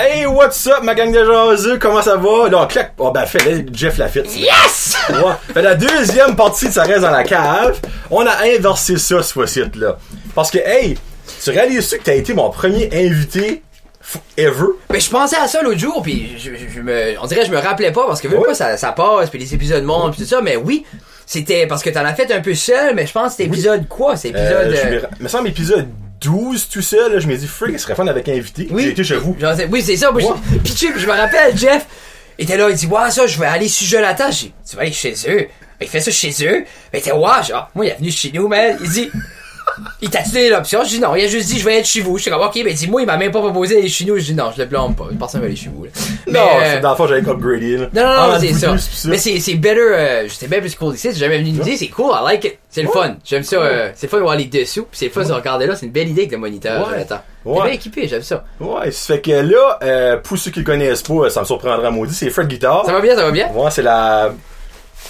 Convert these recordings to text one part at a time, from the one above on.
Hey, what's up, ma gang de jaseux? Comment ça va? Là, on claque. Oh, ben, fait, là, Jeff Lafitte. Yes! Ouais. Fait la deuxième partie de Ça reste dans la cave, on a inversé ça, ce fois-ci, là. Parce que, hey, tu réalises-tu que t'as été mon premier invité ever? Mais je pensais à ça l'autre jour, puis je, je- je me, on dirait que je me rappelais pas parce que même Ouais. pas ça, ça passe, puis les épisodes montent, puis tout ça. Mais oui, c'était parce que t'en as fait un peu seul, mais je pense que c'était épisode quoi, c'est épisode. Euh, je euh, me, me semble épisode 12 tout seul, là, je me dis, freak, ce serait fun avec invité. Oui. J'ai été chez vous. Genre, oui, c'est ça. Moi, je- Puis me rappelle, Jeff était là, il dit, ouais, ça, je vais aller sujet la tâche. J'ai dit, tu vas aller chez eux. Ben, il fait ça chez eux. Ben, il était, ouais, genre, moi, il est venu chez nous, man. Il dit, il t'a donné l'option. Je dis, non, il a juste dit, je vais être chez vous. Je suis comme, ok, ben, dis-moi, il m'a même pas proposé d'aller chez nous. Je dis, non, je le blâme pas. Personne va aller chez vous, là. Mais, non, euh, dans le fond, j'avais upgradé, là. non, non, non, Ah, c'est ça. Mais c'est, c'est better, euh, j'étais bien plus cool ici. J'ai jamais venu nous dire, c'est cool, I like it. C'est le fun. J'aime ça, euh, c'est le fun de voir les dessous. Puis c'est le fun de regarder là, c'est une belle idée avec le moniteur. Ouais. Jonathan. Ouais. T'es bien équipé, j'aime ça. Ouais, ça fait que là, euh, pour ceux qui le connaissent pas, ça me surprendra maudit, c'est Fred Guitar. Ça va bien, ça va bien? Ouais, c'est la,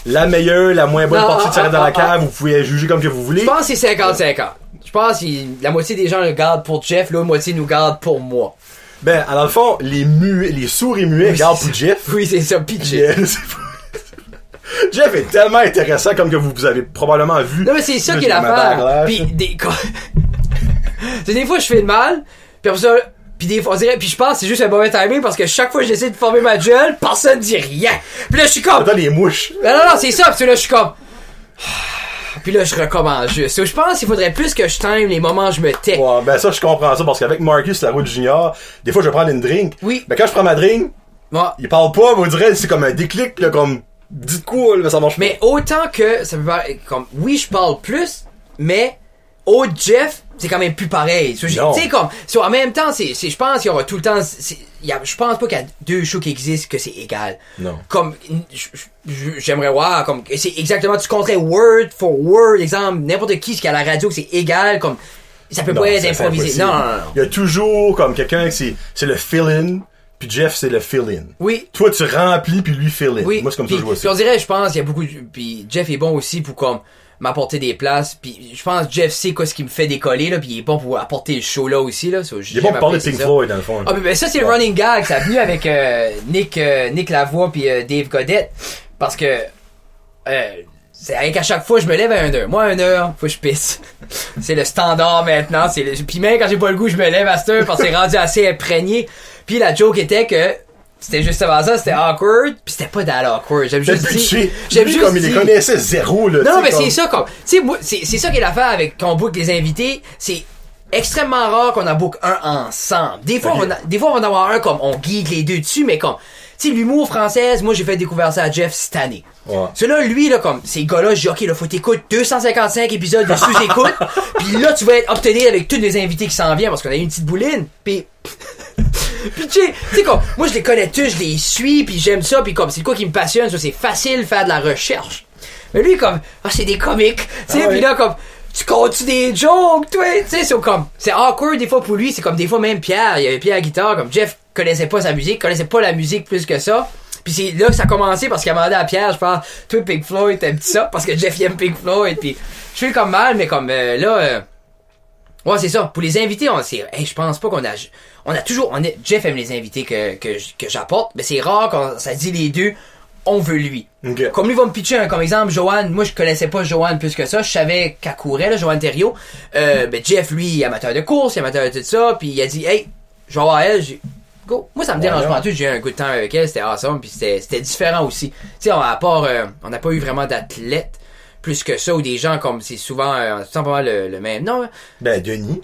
la meilleure, la moins bonne Non, partie de ah, Tirer dans ah, la cave, vous pouvez juger comme que vous voulez. Je pense que c'est 50-50. Je pense que la moitié des gens le gardent pour Jeff, l'autre moitié nous garde pour moi. Ben, dans le fond, les muets, les sourds et muets Oui, gardent pour Jeff. Oui, c'est ça, c'est pas- Jeff est tellement intéressant comme que vous, vous avez probablement vu. Non, mais c'est ça qui est l'affaire. Puis des, des fois je fais le mal, puis après ça, puis des fois on dirait, puis je pense que c'est juste un mauvais timing parce que chaque fois que j'essaie de former ma gueule, personne dit rien. Puis là je suis comme, Attends, les mouches. non non non, c'est ça. Puis là je suis comme, puis là je recommence juste. Je pense qu'il faudrait plus que je time les moments où je me tais. Ouais, ben ça, je comprends ça, parce qu'avec Marcus, la route junior, des fois, je vais prendre une drink. Oui. Ben, quand je prends ma drink, Moi, il parle pas, mais on dirait, c'est comme un déclic, là, comme, dites quoi, là, ça marche pas. Mais autant que ça peut comme oui, je parle plus, mais au Jeff, c'est quand même plus pareil. Tu sais Non. tu sais, comme so, en même temps, c'est je pense qu'il y aura tout le temps y je pense pas qu'il y a deux shows qui existent que c'est égal. Non. Comme j'aimerais voir comme c'est exactement tu compterais word for word exemple n'importe qui ce qui a la radio que c'est égal comme ça peut Non, pas être improvisé. Non non non. non. Il y a toujours, comme, quelqu'un qui c'est, c'est le fill-in, puis Jeff, c'est le fill-in. Oui. Toi, tu remplis, puis lui, fill-in. Oui. Moi, c'est comme ça que je vois ça. on dirait, je pense, il y a beaucoup. Puis Jeff est bon aussi pour comme m'apporter des places. Puis je pense Jeff sait quoi ce qui me fait décoller là. Puis il est bon pour apporter le show là aussi là. So, Il est bon pour parler de Pink Floyd, dans le fond. Ah ben, ça c'est le Ouais. running gag. Ça a venu avec euh, Nick euh, Nick Lavoie puis euh, Dave Godette parce que euh, c'est avec à chaque fois je me lève à 1 heure. Moi à 1 heure, faut que je pisse. c'est le standard maintenant. C'est le... Puis même quand j'ai pas le goût, je me lève à cette heure parce que c'est rendu assez imprégné. Puis la joke était que c'était juste avant ça, c'était awkward, puis c'était pas dans awkward. J'aime juste dire. J'aime juste comme il les connaissait zéro, là. non, mais c'est ça comme. Tu sais, c'est ça qui est l'affaire avec quand on book les invités. C'est extrêmement rare qu'on en book un ensemble. Des fois, on a- des fois, on va en avoir un comme on geek les deux dessus, mais comme. Sais, l'humour française, moi, j'ai fait découvrir ça à Jeff cette année. Ouais. Celui-là, lui, là, comme, ces gars-là, je dis, OK, là, faut t'écouter 255 épisodes de sous-écoute, puis là, tu vas être obtenu avec tous les invités qui s'en viennent, parce qu'on a eu une petite bouline, puis puis tu sais, tu sais comme, moi je les connais tous, je les suis, puis j'aime ça, puis comme c'est quoi qui me passionne, ça, c'est facile de faire de la recherche. Mais lui comme, ah c'est des comiques, tu sais, Ah puis là comme, tu comptes des jokes, toi, tu sais, c'est comme, c'est awkward des fois pour lui, c'est comme des fois même Pierre, il y avait Pierre à guitare, comme Jeff connaissait pas sa musique, connaissait pas la musique plus que ça. Puis c'est là que ça a commencé parce qu'il a demandé à Pierre, je pense, toi Pink Floyd, t'aimes ça? Parce que Jeff aime Pink Floyd, puis je fais comme mal, mais comme euh, là, euh, Ouais, c'est ça. Pour les invités, on c'est hey, je pense pas qu'on a on a toujours on est, Jeff aime les invités que que, j- que j'apporte, mais c'est rare quand ça dit les deux on veut lui. Comme lui va me pitcher un, comme exemple Joanne, moi je connaissais pas Joanne plus que ça, je savais qu'elle courait là, Joanne Thériault. Euh, ben Jeff lui, amateur de course, amateur de tout ça, puis il a dit "Hey, je vais voir elle, Go. Moi, ça me dérange pas. J'ai eu un coup de temps avec elle. C'était awesome. Puis c'était, différent aussi. Tu sais, à part, euh, on n'a pas eu vraiment d'athlètes plus que ça ou des gens comme c'est souvent, euh, c'est pas mal le, le même. Non, Ben, Denis.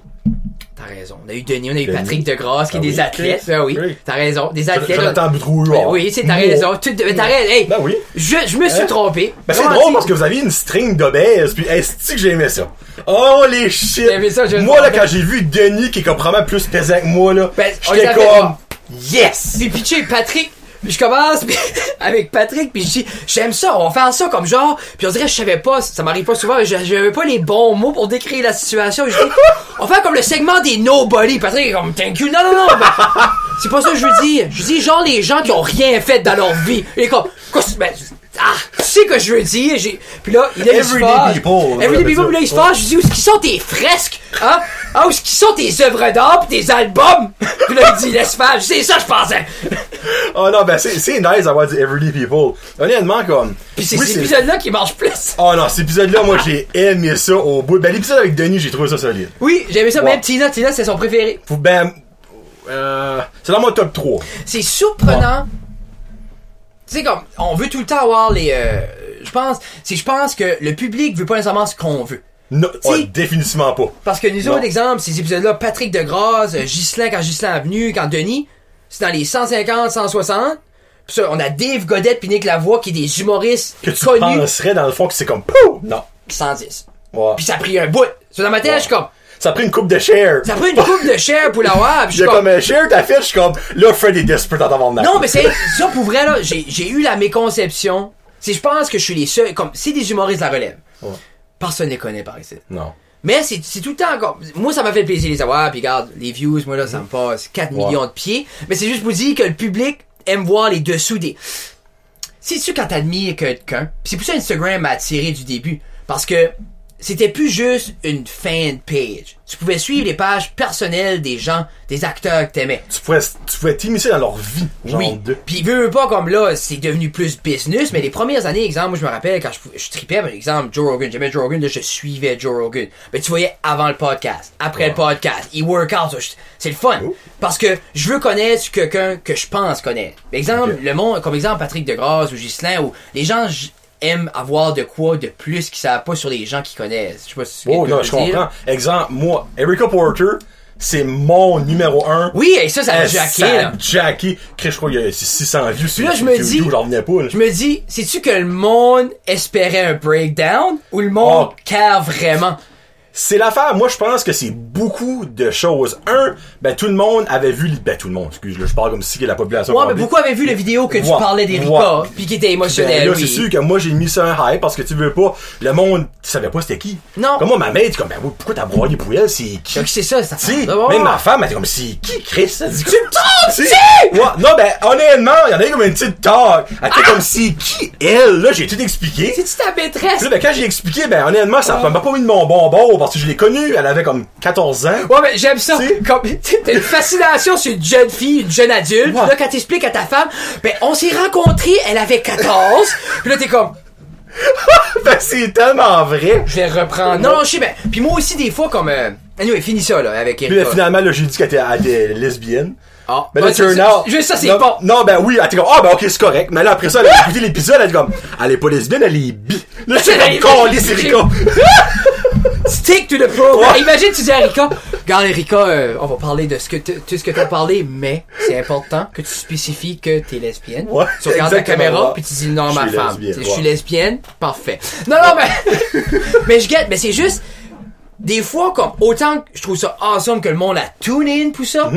T'as raison. On a eu Denis, on a eu Denis. Patrick Degrasse qui Ah est des oui, athlètes. Ben oui. Oui. T'as raison. Des athlètes. Jonathan Boudrouillard. Ben oui, c'est t'as raison. Tu, t'as raison. Hey, Ben oui. je, je me suis Hein? trompé. Ben, c'est drôle parce que vous aviez une string d'obèses, puis est-ce que j'aimais ça? Oh, les shit! Ça, Moi, là, quand j'ai vu Denis, qui est probablement plus pesant que moi, là, Ben, j'étais comme, yes! Puis pitché Patrick. Puis je commence avec Patrick puis je dis j'aime ça on va faire ça comme genre puis on dirait je savais pas ça m'arrive pas souvent j'avais pas les bons mots pour décrire la situation je dis on faire comme le segment des nobody Patrick est comme thank you non non non ben, c'est pas ça que je veux dire je dis genre les gens qui ont rien fait dans leur vie et comme quoi, ben, Ah, tu sais que je veux dire, j'ai, puis là, il est Everyday people, Everyday people, ça. puis là, il se fâche, je dis, où est-ce qu'ils sont tes fresques, hein? Ah, où est-ce qu'ils sont tes œuvres d'art pis tes albums? Puis là, il dit, laisse faire, c'est ça, je pensais. Oh non, ben c'est c'est nice d'avoir dit Everyday People. Honnêtement, comme. Puis c'est oui, cet épisode-là qui marche plus. Oh non, cet épisode-là, moi j'ai aimé ça au bout. Ben l'épisode avec Denis, j'ai trouvé ça solide. Oui, j'aimais ça, Ouais. même Tina, Tina, c'est son préféré. Ben. Euh, c'est dans mon top 3. C'est surprenant. Tu sais, comme, on veut tout le temps avoir les, euh, je pense, c'est, je pense que le public veut pas nécessairement ce qu'on veut. Non, Si. oh, définitivement pas. Parce que nous autres, exemple, ces épisodes-là, Patrick Degrasse, euh, Ghislain quand Ghislain est venu, quand Denis, c'est dans les 150, 160. Puis ça, on a Dave Godette puis Nick Lavoie qui est des humoristes Que tu connus. penserais dans le fond que c'est comme Pouh! Non. 110. Ouais. Puis ça a pris un bout. So, dans ma tête, Ouais. je suis comme, Ça a pris une coupe de share. ça a pris une coupe de chair pour l'avoir. J'ai comme comme, un share ta fiche, je suis comme là Fred est desperate en t'avoir non, mais c'est, ça pour vrai, là, j'ai, j'ai eu la méconception. C'est, je pense que je suis les seuls, comme, c'est des humoristes de la relève. Ouais. Personne ne les connaît par ici. Non. Mais c'est, c'est tout le temps encore. Moi, ça m'a fait plaisir les avoir, puis regarde, les views, moi là, ça me passe 4 Ouais. millions de pieds. Mais c'est juste pour dire que le public aime voir les dessous des. C'est sûr quand t'admires quelqu'un. C'est pour ça Instagram m'a attiré du début. Parce que c'était plus juste une fan page. Tu pouvais suivre les pages personnelles des gens, des acteurs que t'aimais. Tu pouvais, tu pouvais t'immiscer dans leur vie. Genre Oui. de. Puis veux, veux pas comme là, c'est devenu plus business, mais les premières années, exemple, moi je me rappelle quand je, je tripais, par exemple, Joe Rogan, j'aimais Joe Rogan, là, je suivais Joe Rogan. Mais tu voyais avant le podcast, après le podcast, il work out, ça, je- c'est le fun. Oh. Parce que je veux connaître quelqu'un que je pense connaître. Exemple, le monde, comme exemple Patrick Degrasse ou Ghislain, ou les gens aiment avoir de quoi de plus qu'ils savent pas sur les gens qu'ils connaissent. Je sais pas si tu Oh non, je dire. comprends. Exemple, moi, Erika Porter, c'est mon numéro 1. Oui, et ça, ça a jacké, ça a jacké. Je crois qu'il y a 600 vues sur là, je me dis- J'en revenais pas. là. Je me dis, sais-tu que le monde espérait un breakdown ou le monde Oh. care vraiment? C'est l'affaire. Moi, je pense que c'est beaucoup de choses. Un, ben, tout le monde avait vu, ben, tout le monde, excuse, je parle comme si que la population Ouais, mais beaucoup avaient vu la vidéo que tu Ouais. parlais d'Erika, Ouais. puis qui était Ben, émotionnel, là, oui. c'est sûr que moi, j'ai mis ça un hype parce que tu veux pas, le monde, tu savais pas c'était qui. Non. Comme moi, ma mère, dit comme, ben, pourquoi t'as broyé pour elle, c'est qui? C'est ça, ça Tu Ouais, même ma femme, elle dit comme, c'est qui, Chris? Elle dit, Tu me trompes, Tu si! non, ben, honnêtement, il y en a comme une petite talk. Elle était comme, c'est qui, elle? Là, j'ai tout expliqué. C'est-tu ta maîtresse? Puis là, ben, quand j'ai expliqué, ben, honnêtement, ça m'a pas mis de mon bon bord parce que je l'ai connue, elle avait comme 14 ans. Ouais, mais j'aime ça. Comme, t'as une fascination sur une jeune fille, une jeune adulte. Ouais. là, quand t'expliques à ta femme, ben, on s'est rencontrés, elle avait 14. Puis là, t'es comme, ben, c'est tellement vrai. je vais reprendre. Non, non, je sais, ben, puis moi aussi, des fois, comme, euh, anyway, finis ça, là, avec Puis là, finalement, là, j'ai dit qu'elle était, lesbienne. Ah, Mais là, turn ça, out. c'est- Juste ça, c'est non, bon. Non, ben oui, elle était comme, ah, ben ok, c'est correct. Mais là, après ça, elle a écouté l'épisode, elle dit comme, elle est pas lesbienne, elle est bi. Là, c'est est comme, c'est Rika. Stick to the program. Imagine, tu dis à Erika, regarde Erika, euh, on va parler de ce que tout ce que t'as parlé, mais c'est important que tu spécifies que t'es lesbienne. Ouais, tu regardes la caméra, ouais. puis tu dis non, Je ma femme. Je suis ouais. lesbienne, parfait. Non, non, mais, mais je guette, mais c'est juste, des fois, comme, autant que je trouve ça awesome que le monde a tune in pour ça,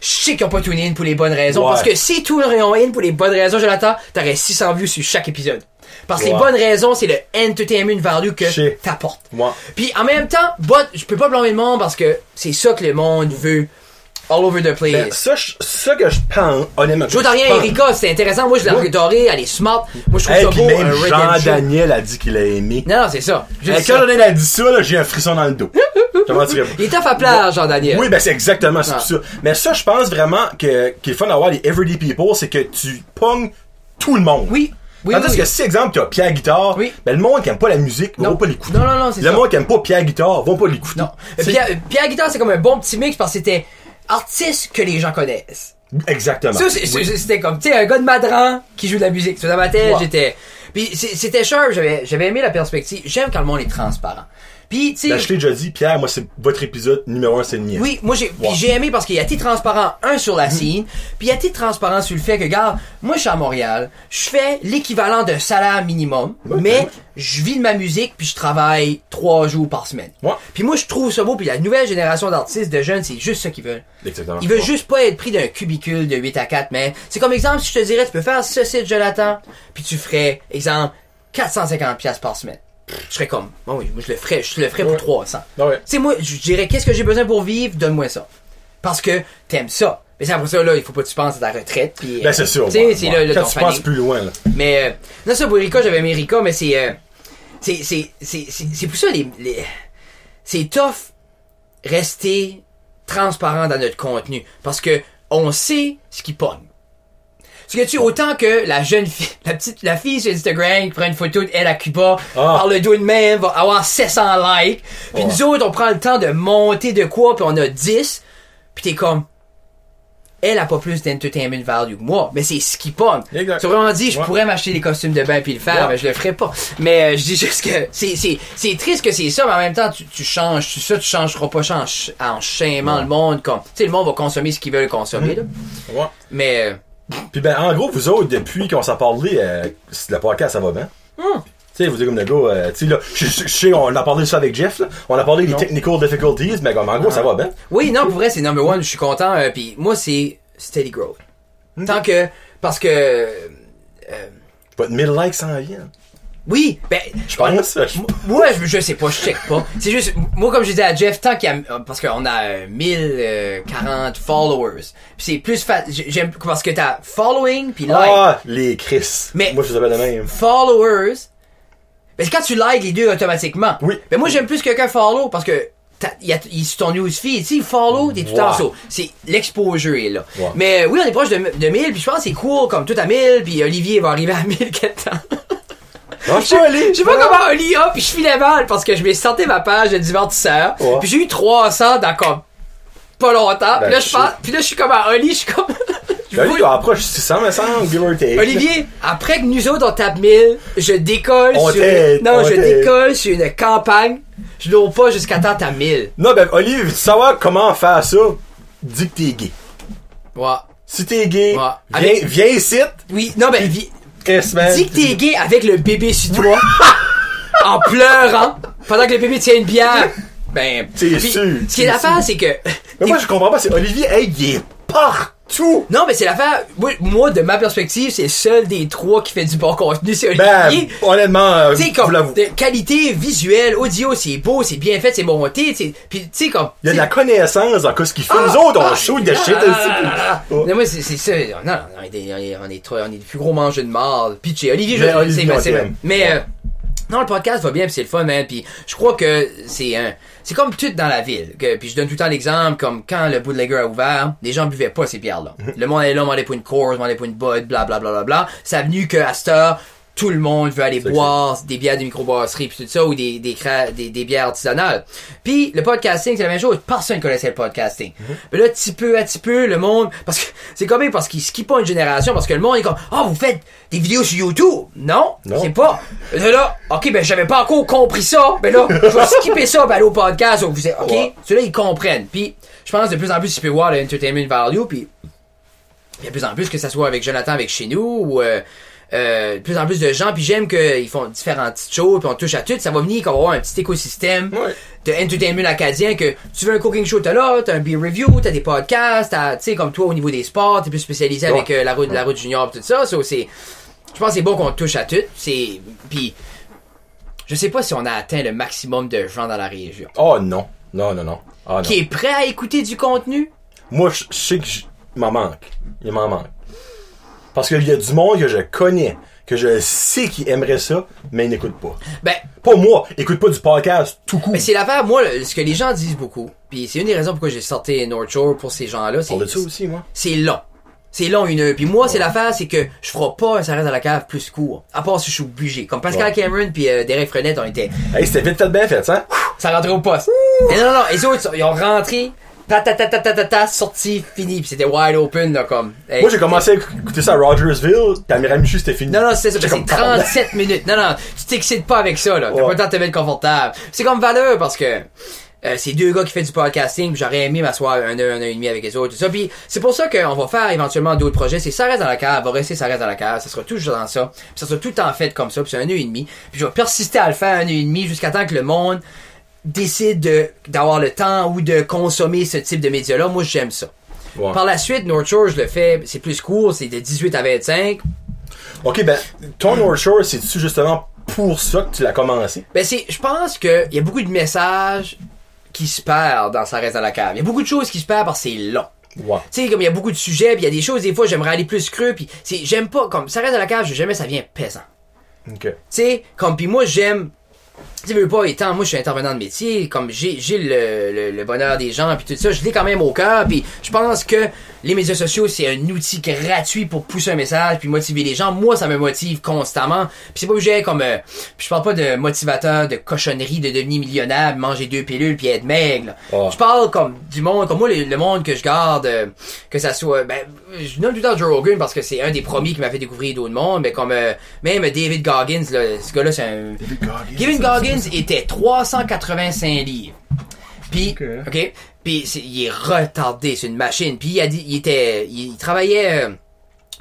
je sais qu'ils ont pas tune in pour les bonnes raisons. Ouais. parce que si tout in pour les bonnes raisons, Jonathan, t'aurais 600 vues sur chaque épisode. Parce que les bonnes raisons, c'est le entertainment value que t'apportes. Ouais. Puis en même temps, but, je peux pas blâmer le monde parce que c'est ça que le monde veut. All over the place. Ben, ça, que je pense, honnêtement. je veux que rien, je pense- Erika, c'est intéressant. Moi, je l'ai adorée, elle est smart. Moi, je trouve Hey, ça beau, même un redemption. Jean-Daniel a dit qu'il a aimé. Non, non, c'est ça. Juste Hey, quand ça. Jean-Daniel a dit ça, j'ai un frisson dans le dos. Il est à plaire, Jean-Daniel. Oui, ben c'est exactement Ah. ça. Mais ça, je pense vraiment que qu'il est fun d'avoir les everyday people, c'est que tu pognes tout le monde. Oui. Oui, Tandis oui. que si, exemple, tu as Pierre Guitare, ben le monde qui aime pas la musique, Non. va pas l'écouter. Non, non, non, c'est Le ça. monde qui aime pas Pierre Guitare, va pas l'écouter. Non. Pierre, Pierre Guitare, c'est comme un bon petit mix parce que c'était artiste que les gens connaissent. Exactement. Ça, c'est- Oui. c'est- c'était comme, tu sais, un gars de Madran qui joue de la musique. Ça, dans ma tête, Ouais. j'étais... Puis c'est- c'était sharp, j'avais j'avais aimé la perspective. J'aime quand le monde est transparent. Puis, tu sais... Ben, déjà dit, Pierre, moi, c'est votre épisode numéro un, c'est le mien. Oui, moi j'ai j'ai aimé parce qu'il a été transparent un sur la scène, puis il a été transparent sur le fait que regarde, moi je suis à Montréal, je fais l'équivalent d'un salaire minimum, Ouais, mais je vis de ma musique puis je travaille trois jours par semaine. Ouais. Puis moi je trouve ça beau puis la nouvelle génération d'artistes de jeunes, c'est juste ça qu'ils veulent. Exactement. Ils veulent Ouais. juste pas être pris d'un cubicule de 8 à 4, mais c'est comme exemple si je te dirais tu peux faire ce site Jonathan, puis tu ferais exemple 450 pièces par semaine. Je serais comme, oh oui, moi je le ferais, je le ferais pour Ouais. 300. Ah ouais. Tu sais, moi, je dirais, qu'est-ce que j'ai besoin pour vivre? Donne-moi ça. Parce que t'aimes ça. Mais c'est après ça, là, il faut pas que tu penses à ta retraite. Puis, Ben, c'est sûr. Tu sais, ouais, c'est là, là, Quand ton tu penses plus loin, là. Mais euh, non, ça pour Erika, j'avais aimé Erika, mais c'est euh, c'est c'est c'est c'est c'est pour ça les, les c'est tough rester transparent dans notre contenu parce que on sait ce qui pogne. Parce que tu autant que la jeune fille, la petite, la fille sur Instagram qui prend une photo d'elle à Cuba, Ah. par le dos de même, va avoir 700 likes. Puis nous autres, on prend le temps de monter de quoi, puis on a 10. Puis t'es comme, elle a pas plus d'entertainment value que moi, mais c'est ce qui. Exact. C'est vraiment dit, je Ouais. pourrais m'acheter des costumes de bain puis le faire, Ouais. mais je le ferais pas. Mais euh, je dis juste que c'est c'est c'est triste que c'est ça, mais en même temps tu, tu changes, tu ça tu changeras pas en, en schémant Ouais. le monde comme tu sais le monde va consommer ce qu'ils veulent consommer là. Ouais. Mais euh, Puis ben, en gros, vous autres, depuis qu'on s'en parlé, euh, le podcast, ça va bien? Hmm. Tu sais, vous êtes comme le gars, euh, tu sais, là, je sais, on a parlé de ça avec Jeff, là. On a parlé des technical difficulties, mais comme, en gros, ça va bien? oui, non, pour vrai c'est number one, je suis content euh, puis moi c'est steady growth. Tant que parce que euh, Pas de 1000 likes sans rien. Oui, ben Je pense. je- M- Moi, je, je sais pas, je check pas. C'est juste, moi, comme je disais à Jeff, tant qu'il y a, parce qu'on a euh, 1040 followers. Puis c'est plus facile, j'aime, parce que t'as following puis like. Ah, les Chris. Mais- Moi, je vous appelle le même. Followers. Ben, c'est quand tu likes les deux automatiquement. Oui. Ben, moi, j'aime plus que quelqu'un follow parce que t'as- il y sur ton newsfeed, tu follow, t'es tout Ouais. sur. C'est, l'exposure est là. Mais euh, oui, on est proche de, de 1000 puis je pense que c'est cool, comme tout à 1000 puis Olivier va arriver à 1000 quelque temps. Je peux aller. Je sais pas comment Oli a, puis je filais mal parce que je m'ai sorti ma page de divertisseur. Ouais. Puis j'ai eu 300 dans comme pas longtemps. Ben, puis là je shit. pense, puis là je suis comme à Oli, je suis comme je J'avais vois- dit, approche 600, me semble, give or take. Olivier, après que nous autres on tape 1000, je décolle On sur t'aide, non, on je décolle sur une campagne. Je l'ouvre pas jusqu'à temps à 1000. Non, ben, Olivier, veux savoir comment faire ça? Dis que t'es gay. Ouais. Si t'es gay, Ouais. viens, Avec- viens ici, Oui, non ben vi- Chris, man. dis que t'es gay avec le bébé sur toi en pleurant pendant que le bébé tient une bière. Ben, C'est sûr, Ce qui est l'affaire, c'est que Mais moi, je comprends pas, c'est Olivier, hey, il est partout. Non, mais c'est l'affaire. Moi, moi, de ma perspective, c'est le seul des trois qui fait du bon contenu, c'est Ben, Olivier. honnêtement, euh, tu sais, je comme, de qualité visuelle, audio, c'est beau, c'est bien fait, c'est monté, tu sais. Pis, tu sais, comme. Il y a de la connaissance dans ce qu'il fait. Nous autres, on shoot de shit aussi. Ouais. Non, moi, c'est, ça. Non, non, on est, des- on est, on est, trop- on est les plus gros mangeurs de marde. Pitché. Olivier, je, sais, mais. Mais, euh, non, le podcast va bien, puis c'est le fun, man. Puis je crois que c'est un, c'est comme tout dans la ville. Que, puis je donne tout le temps l'exemple, comme quand le bootlegger a ouvert, les gens buvaient pas ces bières-là. Mhm. Le monde est là, on allait pour une course, on allait pour une bud, bla bla bla bla bla. Ça a venu que à cette heure, tout le monde veut aller boire des bières de microbrasserie puis tout ça ou des des, des des bières artisanales. Puis le podcasting c'est la même chose, personne connaissait le podcasting. Mhm. Mais là petit peu à petit peu le monde parce que c'est comme même parce qu'ils skippent pas une génération parce que le monde est comme "Ah, vous faites des vidéos sur YouTube?" Non, Non. c'est pas. Là, là, OK, ben j'avais pas encore compris ça. Ben là, je vais skipper ça ben aller au podcast où vous êtes OK, Ouais. ceux-là ils comprennent. Puis je pense de plus en plus tu peux voir le entertainment value puis il y a de plus en plus que ça soit avec Jonathan avec chez nous ou euh, euh, de plus en plus de gens puis j'aime qu'ils font différentes petites choses puis on touche à tout ça va venir qu'on va avoir un petit écosystème Ouais. de entertainment acadien que tu veux un cooking show t'as là t'as un beer review t'as des podcasts t'as tu sais comme toi au niveau des sports t'es plus spécialisé Ouais. avec euh, la route la route junior pis tout ça so, c'est je pense que c'est bon qu'on touche à tout c'est puis je sais pas si on a atteint le maximum de gens dans la région Oh non. Non, non, non. Ah non. qui est prêt à écouter du contenu? Moi, je je sais que je- il m'en manque. Il m'en manque. Parce qu'il y a du monde que je connais, que je sais qui aimerait ça, mais ils n'écoutent pas. ben Pas moi, écoute pas du podcast tout court. Mais c'est l'affaire, moi, ce que les gens disent beaucoup, puis c'est une des raisons pourquoi j'ai sorti North Shore pour ces gens-là, c'est ça aussi, moi. c'est long. C'est long une heure. Puis moi, c'est l'affaire, c'est que je ferai pas un ça reste à la cave plus court. À part si je suis obligé. Comme Pascal Ouais. Cameron puis euh, Derek Frenette ont été. Hey, c'était vite fait bien fait, ça. Ça rentrait au poste. Mais non, non, les autres, ils ont rentré, ta sorti, fini. Puis c'était wide open, là, comme. hey. Moi, j'ai commencé à écouter ça à Rogersville, puis à Miramichi, c'était fini. Non, non, c'est ça, c'est comme, 37 minutes. Non, non, tu t'excites pas avec ça, là. T'as Ouais. pas le temps de te mettre confortable. C'est comme valeur parce que euh, c'est deux gars qui font du podcasting, j'aurais aimé m'asseoir un heure, un heure et demi avec les autres, tout ça. Puis c'est pour ça qu'on va faire éventuellement d'autres projets. C'est ça reste dans la cave, va rester ça reste dans la cave. Ça sera toujours dans ça. Puis ça sera tout le temps fait comme ça. Puis c'est un heure et demi. Puis je vais persister à le faire un heure et demi jusqu'à temps que le monde décide de d'avoir le temps ou de consommer ce type de médias-là. Moi, j'aime ça. Ouais. Par la suite, North Shore, je le fais, c'est plus court, c'est de 18 à 25. Ok, ben, ton North Shore, c'est-tu justement pour ça que tu l'as commencé? Ben c'est, je pense que il y a beaucoup de messages qui se perdent dans ça reste dans la cave. Il y a beaucoup de choses qui se perdent parce que c'est long. Tu sais, comme il y a beaucoup de sujets, puis il y a des choses, des fois, j'aimerais aller plus creux, puis j'aime pas, comme, ça reste à la cage, jamais ça vient pesant. Ok. Tu sais, comme, puis moi, j'aime, tu veux pas, étant, moi, je suis intervenant de métier, comme, j'ai, j'ai le, le, le bonheur des gens, puis tout ça, je l'ai quand même au cœur, puis je pense que les médias sociaux, c'est un outil gratuit pour pousser un message, puis motiver les gens. Moi, ça me motive constamment, puis c'est pas obligé, comme, euh, puis je parle pas de motivateur, de cochonnerie, de devenir millionnaire, manger deux pilules, puis être maigre, là. Oh. Je parle comme du monde, comme moi, le, le monde que je garde, euh, que ça soit, ben, je nomme tout le temps Joe Rogan parce que c'est un des premiers qui m'a fait découvrir d'autres mondes, mais comme, euh, même David Goggins, là, ce gars-là, c'est un, Kevin Goggins était 385 livres. Puis, Ok. ok, puis il est retardé, c'est une machine. Puis il a dit, il était, il, il travaillait euh,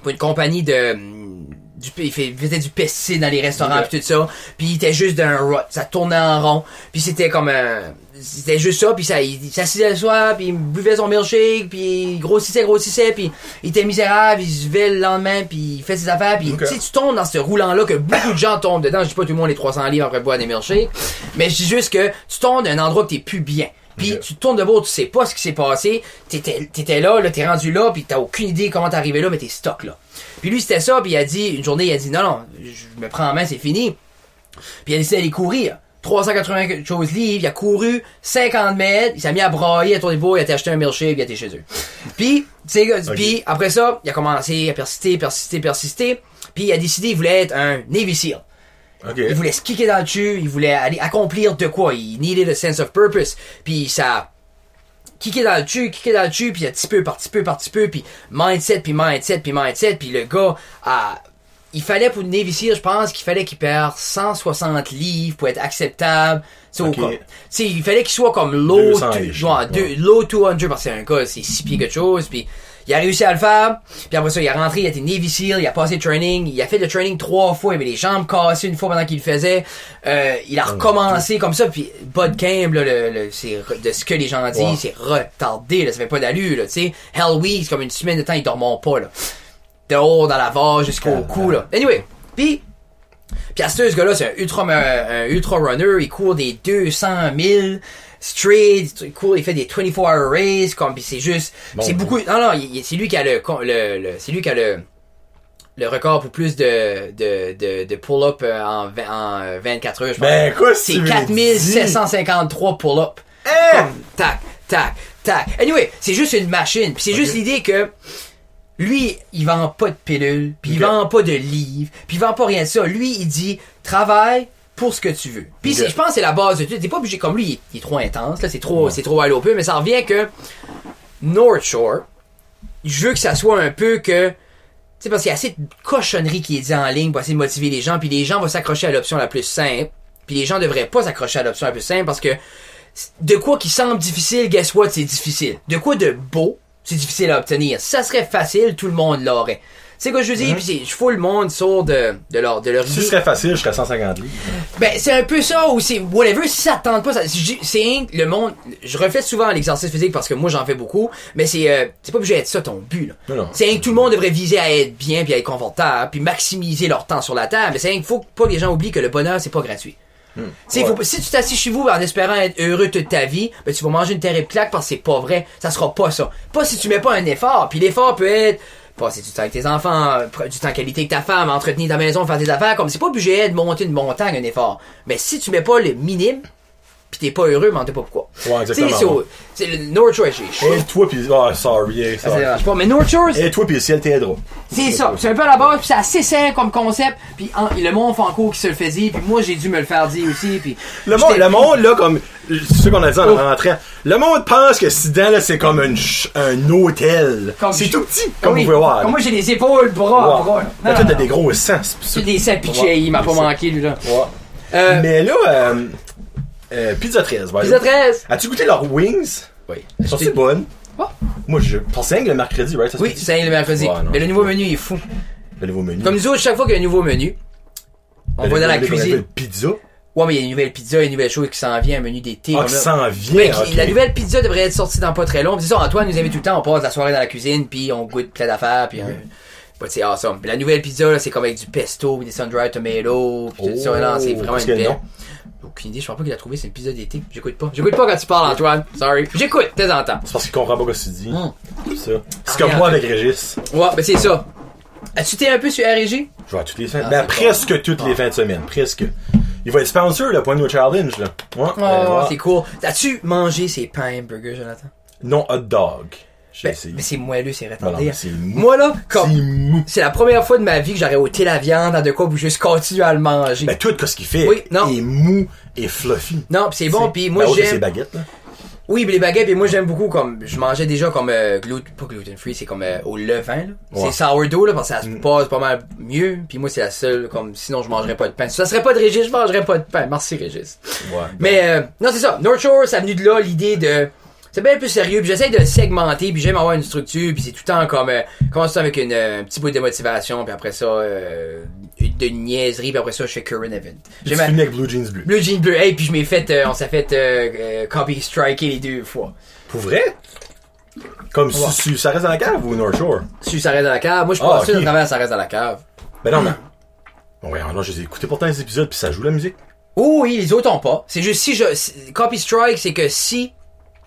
pour une compagnie de, hum, du, il, fait- il faisait du pesticide dans les restaurants Ok. puis tout ça. Puis il était juste d'un rut, ça tournait en rond. Puis c'était comme un, c'était juste ça. Puis ça, il, il s'assisait le soir, puis il buvait son milkshake, puis il grossissait, grossissait, puis il était misérable, il se levait le lendemain, puis il fait ses affaires, puis tu sais, tu tombes dans ce roulant-là que beaucoup de gens tombent dedans. Je dis pas tout le monde les 300 livres après boire des milkshakes, mais je dis juste que tu tombes d'un endroit que t'es plus bien. Puis tu tournes de bord, tu sais pas ce qui s'est passé, t'étais, t'étais là, là, t'es rendu là, puis t'as aucune idée comment t'es arrivé là, mais t'es stock là. Puis lui c'était ça, puis il a dit, une journée il a dit non non, je me prends en main, c'est fini. Puis il a décidé d'aller courir. 380 quelque chose livres, il a couru 50 mètres, il s'est mis à brailler à tour des il a été acheté un milkshake, il a été chez eux. Puis, tu sais, puis après ça, il a commencé à persister, persister, persister, puis il a décidé qu'il voulait être un Navy SEAL. Il voulait se kicker dans le dessus, il voulait aller accomplir de quoi. Il needed a sense of purpose. Puis ça kické dans le dessus, kické dans le dessus, puis un petit peu, par petit peu, par petit peu, puis mindset, puis mindset, puis mindset, puis le gars a... Il fallait pour Navy Seal, je pense qu'il fallait qu'il perde 160 livres pour être acceptable. Tu sais, tu il fallait qu'il soit comme low, 200 to- livres, genre, ouais. deux- low 200 parce que c'est un gars, c'est 6 pieds quelque chose, puis il a réussi à le faire, puis après ça, il a rentré, il a été Navy SEAL, il a passé le training, il a fait le training trois fois, il avait les jambes cassées une fois pendant qu'il le faisait, euh, il a Oh, recommencé comme ça, puis Bud Camp, là, le, le- c'est de ce que les gens disent, c'est retardé, là, ça fait pas d'allure, là, tu sais. Hell Week, c'est comme une semaine de temps, ils dorment pas, là. Dehors, dans la vase, jusqu'au cou, là. Anyway, puis puis à ce gars-là, c'est un ultra, un ultra runner. Il court des 200 000 straight. Il court, il fait des 24 hour races. Comme, c'est juste, Bon. c'est beaucoup. Non, non, c'est lui qui a le, le, le- c'est lui qui a le, le record pour plus de, de, de, de pull-up euh, en, en euh, 24 heures, je pense. Ben, quoi, c'est tu me 4753 pull-up. Comme, tac, tac, tac. Anyway, c'est juste une machine. Puis c'est juste l'idée que lui, il vend pas de pilules, puis il vend pas de livres, puis il vend pas rien de ça. Lui, il dit travaille pour ce que tu veux. Puis je pense que c'est la base de tout. T'es pas obligé comme lui, il est, trop intense là, c'est trop c'est trop à mais ça revient que North Shore, je veux que ça soit un peu que tu sais parce qu'il y a assez de cochonneries qui est dit en ligne pour essayer de motiver les gens, puis les gens vont s'accrocher à l'option la plus simple, puis les gens devraient pas s'accrocher à l'option la plus simple parce que de quoi qui semble difficile, guess what, c'est difficile. De quoi de beau, c'est difficile à obtenir. Ça serait facile, tout le monde l'aurait. C'est quoi je dire, puis c'est- je fous le monde sort de, de leur, de leur Si ce serait facile, je serais 150 livres. Ben, c'est un peu ça, ou c'est whatever, si ça te tente pas, ça- c'est le monde, je refais souvent l'exercice physique parce que moi j'en fais beaucoup, mais c'est, euh, c'est pas obligé d'être ça ton but, là. Non, non. C'est que tout le monde devrait viser à être bien puis à être confortable puis maximiser leur temps sur la table, mais c'est qu'il faut pas que les gens oublient que le bonheur c'est pas gratuit. Ouais. faut pas- si tu t'assis chez vous en espérant être heureux toute ta vie, ben tu vas manger une terrible claque parce que c'est pas vrai. Ça sera pas ça. Pas si tu mets pas un effort. Puis l'effort peut être passer du temps avec tes enfants, euh, du temps qualité avec ta femme, entretenir ta maison, faire tes affaires. Comme c'est pas obligé de monter une montagne un effort. Mais si tu mets pas le minime, pis t'es pas heureux, mais on t'es pas pourquoi. Ouais, exactement, c'est le North Shore. Et toi, pis. Ah, sorry, hey, Ça sorry. dérange pas. Mais North Shore, Et toi, pis le ciel t'aidera. c'est ça, c'est un peu à la base, puis c'est assez simple comme concept, puis le monde franco qui se le fait dire, puis moi j'ai dû me le faire dire aussi, puis Le monde, le monde, là, comme. C'est ce qu'on a dit en rentrant. Le monde pense que Sidan, là, c'est comme une un hôtel. C'est je- tout petit, comme Oui, vous pouvez voir. Comme moi j'ai des épaules, bras, Ouais. bras. Non, toi, t'as des gros sens. c'est des Ouais, il m'a pas manqué lui là. Ouais. Euh, Mais là, euh, euh, Pizza 13, by the Pizza way. 13. As-tu goûté leurs wings? Oui. Sont-ils bonnes? Oh. Moi, je pensais que le mercredi, right? Ça se Oui, c'est le mercredi. Ouais, non, Mais le c'est nouveau pas- menu il est fou. Le nouveau menu. Comme nous autres, chaque fois qu'il y a un nouveau menu, on va dans la cuisine. Pizza. Ouais, mais il y a une nouvelle pizza, une nouvelle chose qui s'en vient, un menu d'été. Ah, qui s'en vient. Ouais, qui- ok. La nouvelle pizza devrait être sortie dans pas très long. Puis C'est ça, Antoine nous invite tout le temps, on passe la soirée dans la cuisine, puis on goûte plein d'affaires, puis un- bah, c'est awesome. Puis la nouvelle pizza, là, c'est comme avec du pesto, puis des sun-dried tomatoes, puis tout ça. Oh, là, c'est vraiment une belle. Aucune idée, je crois pas qu'il a trouvé, c'est une pizza d'été. J'écoute pas. J'écoute pas quand tu parles, Antoine. Sorry. J'écoute, de temps en temps. C'est parce qu'il comprend pas ce que tu dis. Hum. ça. C'est comme moi avec Régis. Ouais, ben c'est ça. As-tu été un peu sur RG? Je vois toutes les fins. Ah, ben, c'est presque toutes les fins de semaine. Presque. Il va être sponsor, le Point No Challenge, là. Ouais. Oh, c'est cool. As-tu mangé ces pains hamburgers, Jonathan? Non hot dog. J'ai Ben, essayé. mais c'est moelleux, c'est Ben c'est mou. Moi, là, comme, C'est c'est la première fois de ma vie que j'aurais ôté la viande dans de quoi où juste continuer à le manger. Ben, tout ce qu'il fait Oui, non. est mou et fluffy. non, pis c'est bon, pis moi Ben, j'aime. baguettes, là. Oui, pis les baguettes, et moi j'aime beaucoup comme je mangeais déjà comme euh, glut- pas gluten free, c'est comme euh, au levain là. Ouais. C'est sourdough là parce que ça se passe pas mal mieux. Puis moi c'est la seule comme sinon je mangerais pas de pain. Si ça serait pas de Régis, je mangerais pas de pain. Merci Régis. Ouais. Mais euh, non, c'est ça. North Shore, ça a venu de là l'idée de c'est bien plus sérieux, puis j'essaie de le segmenter, puis j'aime avoir une structure, puis c'est tout le temps comme euh, commence ça avec une, euh, un petit bout de motivation, puis après ça euh, de niaiserie, puis après ça je fais current event. J'aime tu finis avec Blue Jeans Bleu. Bleu Jean Bleu, hey, puis je m'ai fait, euh, on s'est fait euh, copy striker les deux fois. Pour vrai? Comme Ouais. si, si ça reste dans la cave ou North Shore? Si ça reste dans la cave, moi je Ah, pense que travers ça reste dans la cave. Ben non, non. Bon, ouais, non, je les ai écoutés pourtant les épisodes puis ça joue la musique. Oh oui, les autres ont pas. C'est juste si je copy strike, c'est que si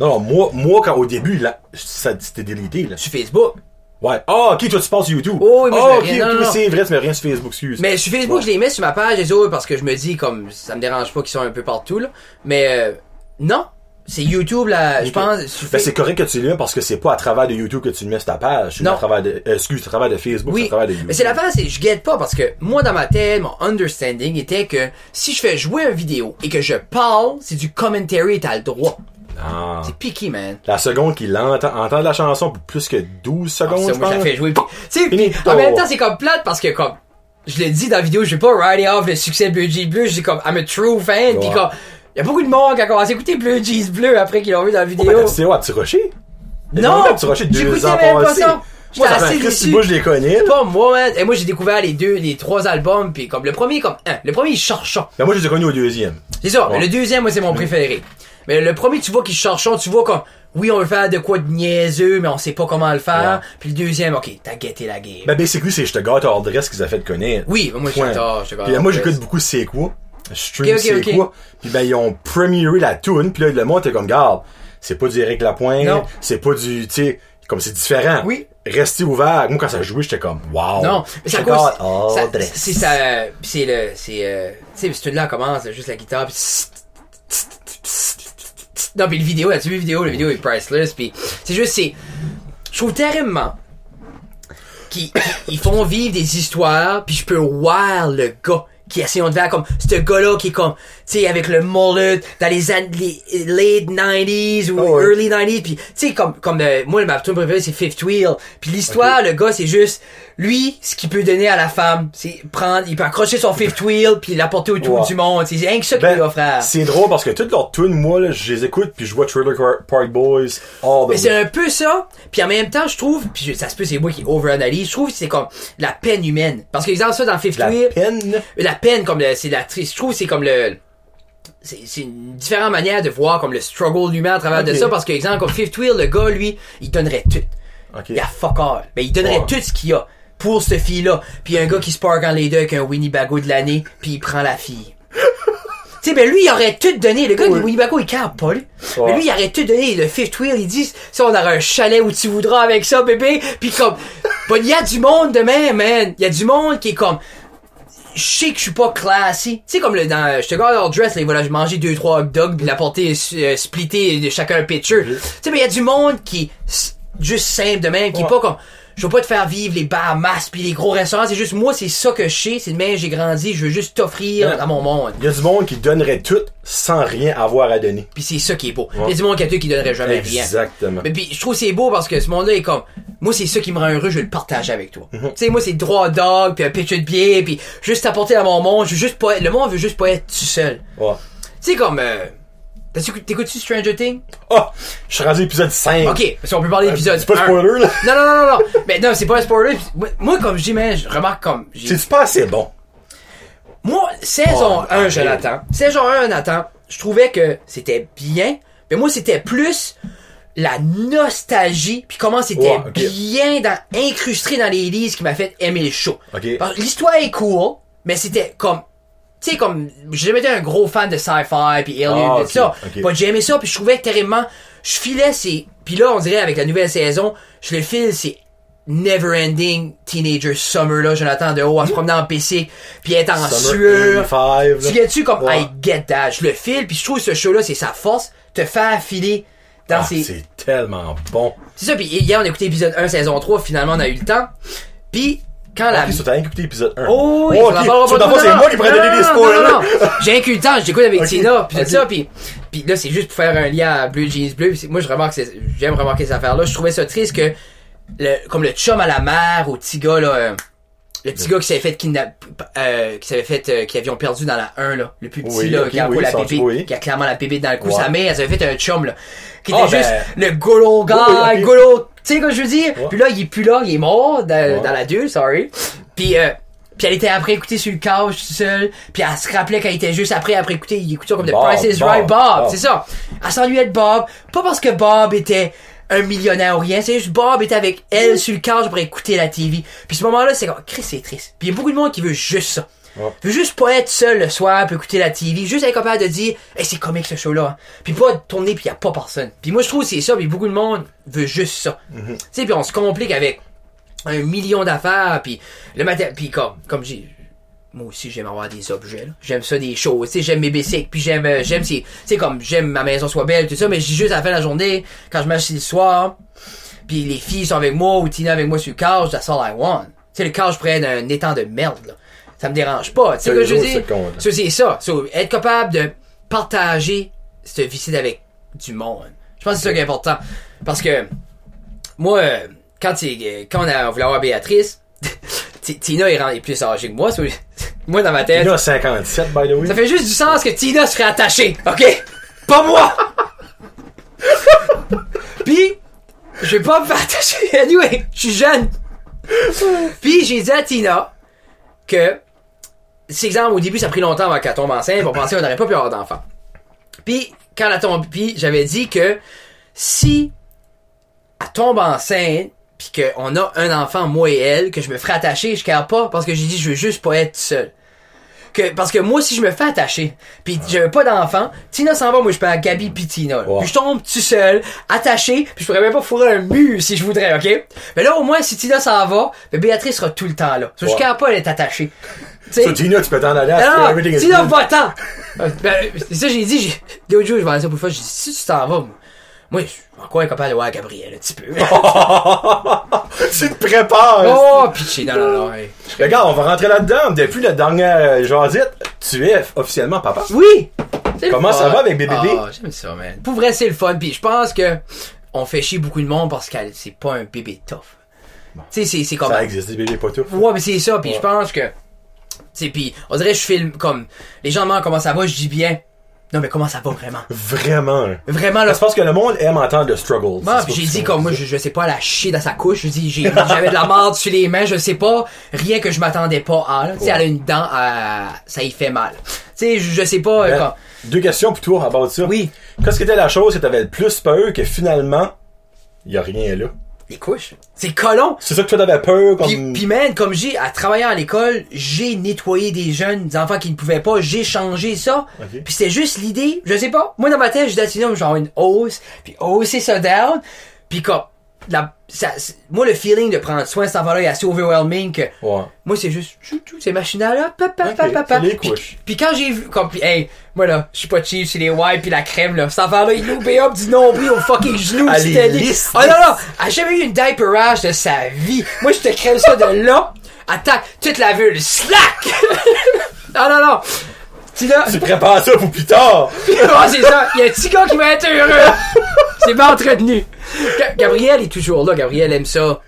Non, non, moi, moi quand au début, là, ça, c'était délité, là. sur Facebook? Ouais. Ah, ok, toi tu passes sur YouTube. Oh, oui, moi, je Ah, mets ok, rien. Non, ok, non, non. c'est vrai, tu mets rien sur Facebook, excuse. Mais sur Facebook, Ouais. je les mets sur ma page les autres parce que je me dis comme ça me dérange pas qu'ils sont un peu partout là. Mais euh, non, c'est YouTube là, je Ok. pense. sur Ben, Fa- c'est correct que tu le mets parce que c'est pas à travers de YouTube que tu le mets sur ta page. C'est Non. à travers de, euh, excuse, à travers de Facebook, c'est à Oui, travers de YouTube. mais c'est la fin, c'est je guette pas parce que moi dans ma tête, mon understanding était que si je fais jouer une vidéo et que je parle, c'est du commentary et t'as le droit. Ah. C'est picky man. La seconde qu'il entend, entend la chanson pour plus que 12 Ah, secondes, ça, je moi, je fais jouer. Puis, en même temps, c'est comme plate parce que comme, je le dis dans la vidéo, je vais pas rider off le succès de Blue Jeans Bleu, je dis comme, I'm a true fan, pis Ouais. comme, y a beaucoup de monde qui a commencé à écouter Blue Jeans Bleu après qu'ils l'ont vu dans la Oh, vidéo. ben, c'est ouais, petit rocher? non! petit rocher deux ans passés. ça! Moi, ça fait assez déçu. Bush, je les connais. Pas moi, man. Et moi, j'ai découvert les deux, les trois albums, puis comme, le premier, comme, hein, le premier, il. Ben, moi, je les ai connus au deuxième. C'est ça. Mais le deuxième, moi, c'est mon préféré. Mais le premier, tu vois qu'il cherchant, tu vois comme, oui, on veut faire de quoi de niaiseux, mais on sait pas comment le faire. Ouais. Puis le deuxième, ok, t'as guetté la game. Ben, basically, c'est Je te gâte hors dress qu'ils ont fait connaître. oui, moi, Point. j'adore, je Puis, moi, j'écoute beaucoup C'est quoi. Je stream Ok, ok, C'est quoi. Puis, ben, ils ont premieré la tune. Puis là, le monde était comme, garde, c'est pas du Eric Lapointe. C'est pas du, tu sais, comme c'est différent. Oui. Restez ouvert. Moi, quand ça jouait, j'étais comme, wow. Non, mais Je te cause. ça-. C'est ça. C'est le. C'est. euh, Tu sais, ce là commence, juste la guitare, puis. Non, puis le vidéo, là, tu vu la vidéo, la vidéo est priceless, puis c'est juste, c'est. Je trouve terriblement qu'ils qu'ils- ils font vivre des histoires, puis je peux voir le gars qui essaie de faire comme ce gars-là qui est comme tu sais avec le mullet dans les années late 90s ou Oh ouais. early 90s puis tu sais comme comme euh, moi ma tune préférée c'est Fifth Wheel puis l'histoire le gars c'est juste lui ce qu'il peut donner à la femme c'est prendre il peut accrocher son Fifth Wheel puis l'apporter autour du monde c'est rien que ça qu'il Ben, peut offrir c'est drôle parce que toutes leurs tunes, moi, là, je les écoute puis je vois Trailer Park Boys all the Mais c'est un peu ça. Puis en même temps, je trouve, puis ça se peut c'est moi qui overanalyse, je trouve que c'est comme la peine humaine. Parce que exemple ça dans Fifth La Wheel, peine? la peine comme c'est la triste. Je trouve que c'est comme le c'est une différente manière de voir comme le struggle humain à travers de ça parce que exemple comme Fifth Wheel, le gars lui, il donnerait tout. Il a fuck all. Mais il donnerait Ouais. tout ce qu'il a pour cette fille-là. Puis un gars qui se parque en les deux avec un Winnebago de l'année, puis il prend la fille. Tu sais, ben lui, il aurait tout donné. Le gars Oui. du Winnebago, il capte pas, lui. Ouais. Mais lui, il aurait tout donné. Le Fifth Wheel, il dit, si on aurait un chalet où tu voudras avec ça, bébé. Puis comme, bon, il y a du monde demain, man. Il y a du monde qui est comme, je sais que je suis pas classy. Tu sais, comme le, dans, je te garde leur dress, là, voilà, je manger deux, trois hot dogs, puis l'apporter, euh, splitter de chacun un pitcher. Tu sais, mais il y a du monde qui est juste simple de même, qui est pas comme, je veux pas te faire vivre les bars masses puis les gros restaurants, c'est juste, moi, c'est ça que je sais, c'est de même, j'ai grandi, je veux juste t'offrir dans mon monde. Il y a du monde qui donnerait tout sans rien avoir à donner. Puis c'est ça qui est beau. Il y a du monde qui a tout qui donnerait jamais rien. Exactement. Mais puis je trouve que c'est beau parce que ce monde-là est comme moi c'est ça qui me rend heureux, je veux le partager avec toi. Mhm. Tu sais moi c'est droit dog puis un pitcher de pied puis juste t'apporter à mon monde, je veux juste pas être, le monde veut juste pas être tout seul. Ouais. Tu sais comme euh, t'écoutes-tu Stranger Things? Oh! Je suis rendu à l'épisode 5. OK, si on peut parler d'épisode C'est pas 1. spoiler, là. Non non non non non. Mais non, c'est pas un spoiler. Moi, comme je dis mais je remarque comme C'est pas assez bon. Moi, saison Oh, 1, je l'attends. Saison 1, Nathan, je trouvais que c'était bien, mais moi, c'était plus la nostalgie, puis comment c'était bien dans, incrusté dans les livres qui m'a fait aimer le show. Ok. Parce que L'histoire est cool, mais c'était comme... Tu sais, comme... J'ai jamais été un gros fan de sci-fi, puis Alien, Ah, et ok, tout ça. ok. But j'ai aimé ça, puis je trouvais terriblement je filais, c'est. Puis là, on dirait avec la nouvelle saison, je le file, c'est never ending teenager summer là Jonathan de haut à se promener en PC puis être en sueur 85, tu là. viens-tu comme Ouais. I get that? Je le file puis je trouve ce show là c'est sa force te faire filer dans Ah, ses c'est tellement bon. c'est ça puis hier on a écouté épisode 1 saison 3 finalement on a eu le temps puis quand la Ok, so t'as l'épisode 1. Oh oui, oh, tu ok. vas pas So, c'est moi qui pourrais donner des spoilers. non, non, non. J'ai temps, j'écoute avec Tina, puis tout ça, puis puis là c'est juste pour faire un lien à Blue Jeans Bleu. Moi je remarque, j'aime remarquer cette affaire-là. Je trouvais ça triste que le, comme le chum à la mère au petit gars là, euh, le petit gars qui s'avait fait kidnap, euh, qui s'avait fait, euh, qui avions perdu dans la 1 là, le plus petit Oui, là, qui a oui, la pépé, oui. qui a clairement la pépé dans le cou. Ouais. Sa mère, elle s'avait fait un chum là, qui était Ah, juste ben- le good old guy, good old, tu sais quoi je veux dire? Puis là il est plus là, il est mort dans, Ouais. dans la 2, sorry. Puis euh, puis elle était après écouter sur le couch tout seul. Puis elle se rappelait qu'elle était juste après après écouter, il écoutait comme The Bob, Price is Bob, Right Bob, Bob. c'est ça. Elle s'ennuyait de Bob, pas parce que Bob était un millionnaire ou rien, c'est juste Bob était avec elle sur le couch pour écouter la TV. Puis ce moment-là, c'est comme Chris, c'est triste. Puis il y a beaucoup de monde qui veut juste ça. Ouais. Veut juste pas être seul le soir pour écouter la TV, juste être capable de dire hey, c'est comique ce show là. Puis pas tourner puis y a pas personne. Puis moi je trouve que c'est ça, puis beaucoup de monde veut juste ça. Tu sais puis on se complique avec un million d'affaires puis le matin puis comme comme j'ai moi aussi j'aime avoir des objets j'aime ça des choses tu sais j'aime mes bicycles puis j'aime euh, j'aime c'est c'est comme j'aime ma maison soit belle tout ça mais dis juste à la fin de la journée quand je m'assieds le soir puis les filles sont avec moi ou Tina avec moi sur le couch that's all I want tu sais le couch pourrait être un étang de merde là ça me dérange pas tu sais C'est ce que je dire? c'est. Ça, So, être capable de partager cette visite avec du monde je pense que c'est ça qui est important parce que moi, quand, on, a, voulait avoir Béatrice, Tina est, plus âgée que moi. so- moi, dans ma tête, Il y a 57, by the way. ça fait juste du sens que Tina se ferait attacher, ok? Pas moi! Puis, je vais pas me faire attacher. Anyway, je suis jeune. Puis, j'ai dit à Tina que, c'est exemple, au début, ça a pris longtemps avant qu'elle tombe enceinte. On pensait qu'on n'aurait pas pu avoir d'enfant. Puis, quand elle a tombé, puis j'avais dit que si elle tombe enceinte, puis qu'on a un enfant, moi et elle, que je me ferai attacher, je carre pas, parce que j'ai dit, je veux juste pas être seul. Que, parce que moi, si je me fais attacher, puis j'avais pas d'enfant, Tina s'en va, moi je peux à Gabi puis Tina. Puis je tombe tout seul, attaché, puis je pourrais même pas fourrer un mur si je voudrais, ok? Mais là, au moins, si Tina s'en va, ben Béatrice sera tout le temps là. Ouais. carre pas d'être attachée. So, Tina, tu peux t'en aller à everything is Tina good. va tant! Euh, ben, c'est ça, j'ai dit, j'ai, l'autre jour, je vais aller ça pour le fun, j'ai dit, si tu t'en vas, moi, moi, je suis encore capable de voir Gabriel, un petit peu. tu te prépares. oh, pitché, non, non, non, hey. Regarde, on va rentrer là-dedans. Depuis la dernière euh, jasette, tu es officiellement papa. Oui! Comment ça va avec bébé? Ah, j'aime ça, man. Pour vrai, c'est le fun. Puis je pense que on fait chier beaucoup de monde parce que c'est pas un bébé tough. Tu sais, c'est, c'est comme... Ça existe, des bébés pas tout. Ouais, mais c'est ça. Puis Ouais. je pense que... Sais, puis on dirait que je filme comme... Les gens demandent comment ça va, je dis bien. Non, mais comment ça va vraiment? Vraiment. Vraiment, là, Je pense que le monde aime entendre le struggle. Moi, j'ai que dit comme moi, je, je sais pas la chier dans sa couche. Je dis, j'ai, j'avais de la marde sur les mains, je sais pas. Rien que je m'attendais pas à. Tu sais, Ouais. elle a une dent, à, ça y fait mal. Tu sais, je, je sais pas. euh, Ben, quand- Deux questions pour toi about ça. Oui. Qu'est-ce qui était la chose que t'avais le plus peur que finalement, il y a rien là? Les couches. C'est colon. C'est ça que toi t'avais peur comme... Puis, puis man, comme j'ai, à travailler à l'école, j'ai nettoyé des jeunes, des enfants qui ne pouvaient pas, j'ai changé ça. Ok. Puis c'était juste l'idée, je sais pas. Moi dans ma tête, je dis à Tina, genre une hausse, puis hausser ça down. Puis comme, la, ça, c'est- moi le feeling de prendre soin de cet enfant-là est assez overwhelming que Ouais. moi c'est juste, chou, chou, c'est machinal là, pa, pa, Ok, pa, pa, pa. c'est les Puis- quand j'ai vu, comme, hey, moi là, je suis pas cheap, c'est les wipes puis la crème là. Cet enfant-là, il loupait up du nombril au fucking genou. C'était Oh non, non, a jamais eu une diaper rash de sa vie. Moi, je te crème ça de là. Attaque toute la vulve. Slack! non, non, non. Tu là, Tu prépares ça pour plus tard! Ah, c'est ça. Il y a un petit gars qui va être heureux. C'est bien entretenu. Ga- Gabriel est toujours là. Gabriel aime ça.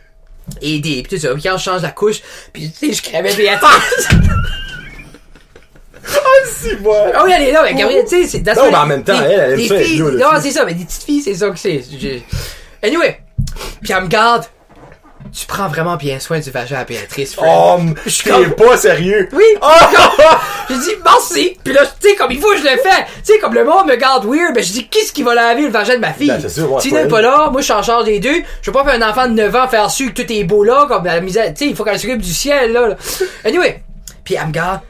Aider, pis tout ça. Puis quand je change la couche, puis tu sais, je crève Béatrice. Si, moi! Ah oui, elle est là, mais Gabriel, tu sais, c'est... Non, mais en même temps, elle, elle aime ça, Non, c'est ça, mais des petites filles, c'est ça que c'est. Anyway. Puis elle me garde. Tu prends vraiment bien soin du vagin à Béatrice, Fred. Oh, Je suis comme- pas sérieux! Oui! Oh! J'ai dit merci! Puis là, tu sais, comme il faut je le fais! Tu sais, comme le monde me garde weird, ben je dis, qu'est-ce qui va laver le vagin de ma fille? Ben, sûr, si n'est pas elle. là, moi je suis en charge des deux. Je veux pas faire un enfant de 9 ans faire su que tout est beau là, comme la misère. Tu sais, il faut qu'elle s'occupe du ciel, là. là. Anyway. Puis elle me garde.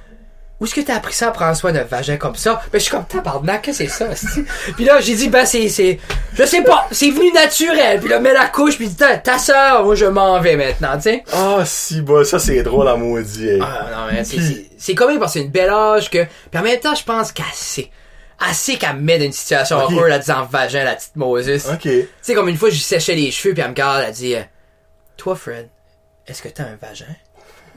Où est-ce que t'as appris ça à prendre soin d'un vagin comme ça? Ben, je suis comme, tabarnak, qu'est-ce que c'est ça? puis là, j'ai dit, ben, c'est, c'est, je sais pas, c'est venu naturel. Puis là, mets la couche, puis dis, ta, ta soeur, moi, je m'en vais maintenant, tu sais. Ah, si, bah, ça, c'est drôle à maudit, hey. Ah, non, mais c'est, c'est, même parce que c'est une belle âge que, puis en même temps, je pense sait. Assez qu'elle me met dans une situation Ok. awkward, en disant vagin, la petite Moses. Ok. Tu sais, comme une fois, je lui séchais les cheveux, puis elle me regarde, elle dit, euh, toi, Fred, est-ce que t'as un vagin?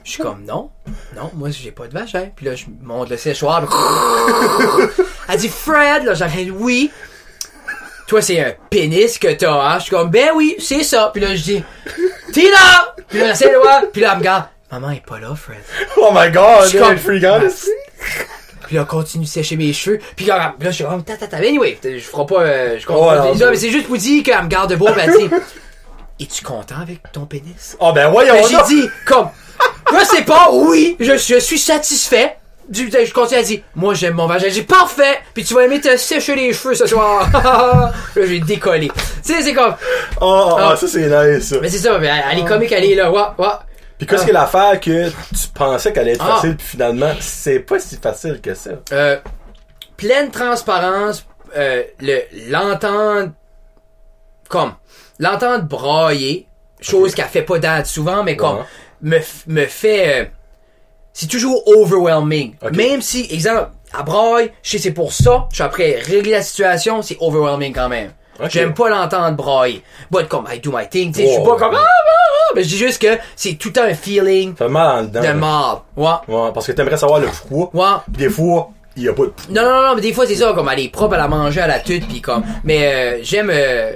Je suis comme, non, non, moi, j'ai pas de vagin. Puis là, je monte le séchoir, Elle dit, Fred, là, j'arrête, oui. Toi, c'est un pénis que t'as, hein? Je suis comme, ben oui, c'est ça. Puis là, je dis, Tina! Puis là, c'est loin. Puis là, elle me regarde, maman est pas là, Fred. Oh my god, Je suis comme-. Puis là, on continue de sécher mes cheveux. Puis là, là, je suis comme, ta, ta, ta. Anyway, je ferai pas, euh, je comprends pas non, mais c'est juste pour dire qu'elle me garde debout, puis elle dit, es-tu content avec ton pénis? Oh, ben, voyons, Ben, j'ai dit, comme, je sais pas, oui, je, je suis satisfait. Du, je continue à dire, moi j'aime mon vagin, j'ai parfait, puis tu vas aimer te sécher les cheveux ce soir. là, j'ai décollé. Tu sais, c'est comme, Oh, oh, Ah. oh, ça, c'est nice, ça. mais c'est ça, mais elle, elle est comique, elle est là, ouais, ouais. Puis qu'est-ce Ah. que l'affaire que tu pensais qu'elle allait être Ah. facile, puis finalement, c'est pas si facile que ça. Euh, pleine transparence, euh, le, l'entendre, comme, l'entendre brailler, chose qu'elle fait pas date souvent, mais comme, Ouais. Me, me fait, euh, c'est toujours overwhelming. Même si, exemple, elle braille, je sais c'est pour ça, je suis après régler la situation, c'est overwhelming quand même. J'aime pas l'entendre brailler. But comme, I do my thing, tu sais, je suis pas comme, ah, ah, ah, mais je dis juste que c'est tout un feeling Ça fait mal en dedans. de mal. Ouais. Ouais, parce que t'aimerais savoir le froid. Ouais. Des fois, il y a pas de Non, non, non, mais des fois, c'est ça, comme elle est propre, elle a mangé à la toute, puis comme, mais euh, j'aime, euh,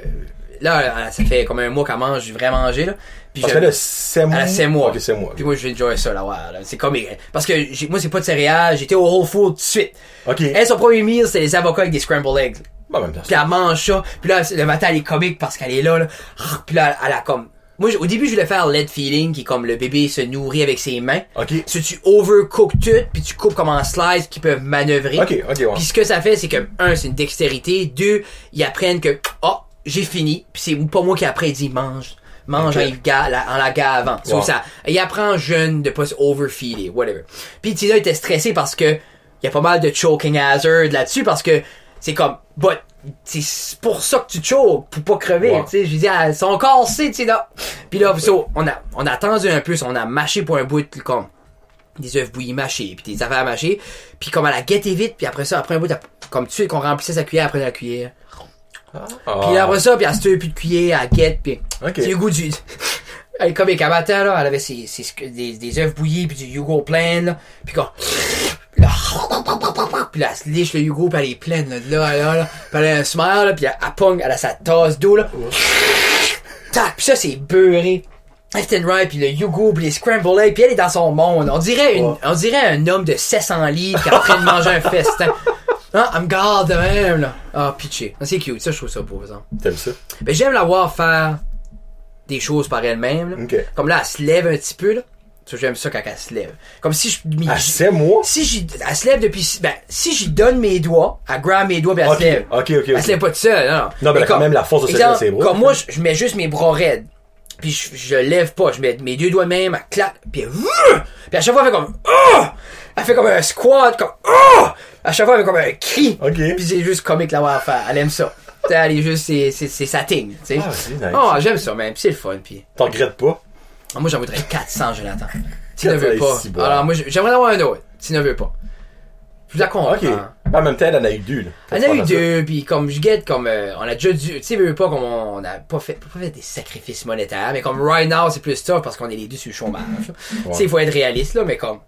là, ça fait comme un mois qu'elle mange du vrai manger, là. Puis Parce j'aime- qu'elle a 7 mois. elle a 7 mois. Ok, 7 mois. Puis moi, je vais enjoy ça, là, ouais, là. C'est comme, parce que j'ai- moi, c'est pas de céréales, j'étais au Whole Food tout de suite. Ok. Elle, son premier meal, c'était les avocats avec des scrambled eggs. Bah, même. Puis elle mange ça, puis là, le matin, elle est comique parce qu'elle est là, là. Ah, Puis là, elle a comme, moi, au début, je voulais faire lead feeling, qui est comme le bébé se nourrit avec ses mains. Ok. Si tu overcook tout, puis tu coupes comme en slice qui peuvent manœuvrer. Ok, ok, ouais. Puis ce que ça fait, c'est que, un, c'est une dextérité. Deux, ils apprennent que, oh, j'ai fini. Puis c'est pas moi qui après dit mange. Mange en, la- en la gavant. So, Wow. ça, il apprend jeune de pas se overfeeder, whatever. Puis Tina était stressé parce que il y a pas mal de choking hazard là-dessus parce que c'est comme, but, c'est pour ça que tu choques, pour pas crever, Wow. tu sais. Je dis, ah, son corps c'est, Tina. Puis là, so, on a, on a attendu un peu, so, on a mâché pour un bout, comme, des œufs bouillis mâchés, puis des affaires mâchées, puis comme elle a guetté vite, puis après ça, après un bout, comme tu sais, qu'on remplissait sa cuillère après la cuillère. Ah. Puis après ça, puis elle se tenait plus de cuillère, elle guette, puis Ok. c'est le goût du... Elle est comme matin, là, elle avait ses, ses, des, des œufs bouillis, puis du Yugo plein, là, puis comme... Là, puis là, elle se liche le Yugo, puis elle est pleine, là, de là, là, là, puis elle a un smile, là, puis elle, elle pogne, elle a sa tasse d'eau, là. Tac, puis ça, c'est beurré. Left and right, puis le Yugo, puis les scrambled eggs, puis elle est dans son monde. On dirait, une, on dirait un homme de 700 livres qui est en train de manger un festin. Hein, elle me garde de même, là. Ah, pitché. Ah, C'est cute, ça, je trouve ça beau, exemple. T'aimes ça? Ben, j'aime la voir faire des choses par elle-même, là. Ok. Comme là, elle se lève un petit peu, là. Ça, j'aime ça quand elle se lève. Comme si je, À 7 mois? si j'y, elle se lève depuis, ben, si j'y donne mes doigts, elle grabe mes doigts, puis elle se lève. ok, ok, Elle ok. se lève pas toute seule, non, non. Non, mais elle a quand même la force de se exemple, ses bras. Comme moi, je, je mets juste mes bras raides. Puis je, je lève pas, je mets mes deux doigts même, elle claque, puis elle, puis à chaque fois elle fait comme, oh! Elle fait comme un squat, comme, oh! À chaque fois elle fait comme un cri. Ok. Puis c'est juste comique la voir faire. Elle aime ça. Elle est juste, c'est, c'est, c'est sa thing, tu sais. Ah, c'est nice. Oh, j'aime ça, même. Puis c'est le fun, puis. T'en regrettes pas? Ah, Moi, j'en voudrais 400, Jonathan. Tu ne veux 400, pas. si. Alors, moi, j'aimerais en avoir un autre. Tu ne veux pas. Je la comprends. Ok. En même temps, elle en a eu deux, là. On a eu deux, puis comme je guette, comme euh, on a déjà dû, tu sais, veux pas comme on a pas fait, pas fait des sacrifices monétaires, mais comme right now c'est plus tough parce qu'on est les deux sur le chômage. Tu sais, il faut être réaliste là, mais comme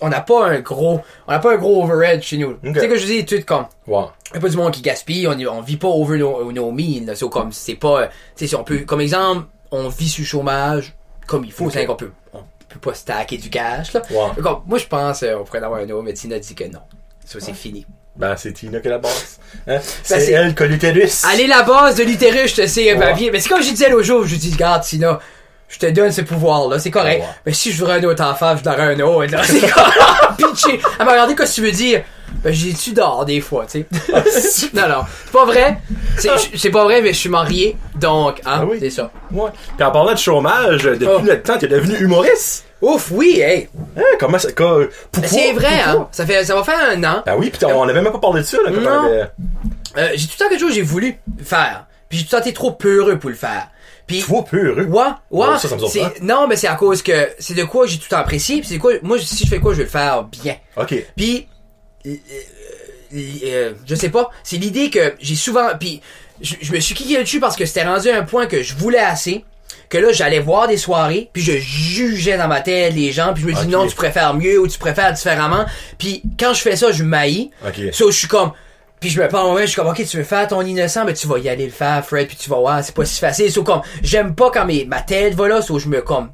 on n'a pas un gros, on n'a pas un gros overhead chez nous. Tu sais que je dis tout comme Ouais. y a pas du monde qui gaspille, on, on vit pas over nos, nos means. C'est comme c'est pas, tu sais, si on peut, comme exemple, on vit sur le chômage comme il faut, Ok. c'est qu'on peut, on peut pas stacker du cash là. Comme, moi je pense euh, on pourrait avoir un autre, mais Tina dit que non. Ça c'est fini. Ben, c'est Tina qui est la base. Hein? C'est Ben, c'est- elle que l'utérus. Allez la base de l'utérus, je te sais, Ouais. papier. Mais c'est comme je disais l'autre jour, je dis, regarde, Tina, je te donne ce pouvoir-là, c'est correct. Ouais. Mais si je voudrais un autre enfant, je donnerais un autre, là. C'est comme, pitché. Elle m'a regardé, qu'est-ce que tu veux dire? Ben, j'ai tu dors des fois, tu Ah, sais. non, non. C'est pas vrai. C'est, c'est pas vrai, mais je suis marié. Donc, hein, Ah oui. c'est ça. Ouais. Puis en parlant de chômage, depuis Oh. le temps, t'es devenu humoriste. Ouf, oui, hey. Hein, comment ça, quoi, pourquoi? C'est vrai, pourquoi? hein. Ça fait, ça va faire un an. Ben oui, pis on avait même pas parlé de ça, là, quand Non. avait... Euh, j'ai tout le temps quelque chose que j'ai voulu faire. Puis j'ai tout le temps été trop peureux pour le faire. Puis, Toi. Ouais, ouais. Ouais, ça, ça me surprend. c'est- non, mais c'est à cause que c'est de quoi j'ai tout apprécié. Puis c'est quoi, moi, si je fais quoi, je vais le faire bien. Ok. Puis, euh, euh, euh, je sais pas, c'est l'idée que j'ai souvent, puis je, je me suis kické dessus parce que c'était rendu à un point que je voulais assez, que là j'allais voir des soirées, puis je jugeais dans ma tête les gens, puis je me dis non, tu préfères mieux ou tu préfères différemment. Puis quand je fais ça, je maillis. Ok. So, je suis comme puis je me parle moi je suis comme ok tu veux faire ton innocent mais tu vas y aller le faire Fred puis tu vas voir c'est pas si facile so comme j'aime pas quand mes, ma tête va là so je me comme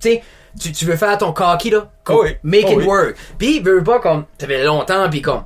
tu sais tu, tu veux faire ton cocky là comme, Oh oui. make Oh it oui. work puis veux pas comme ça fait longtemps puis comme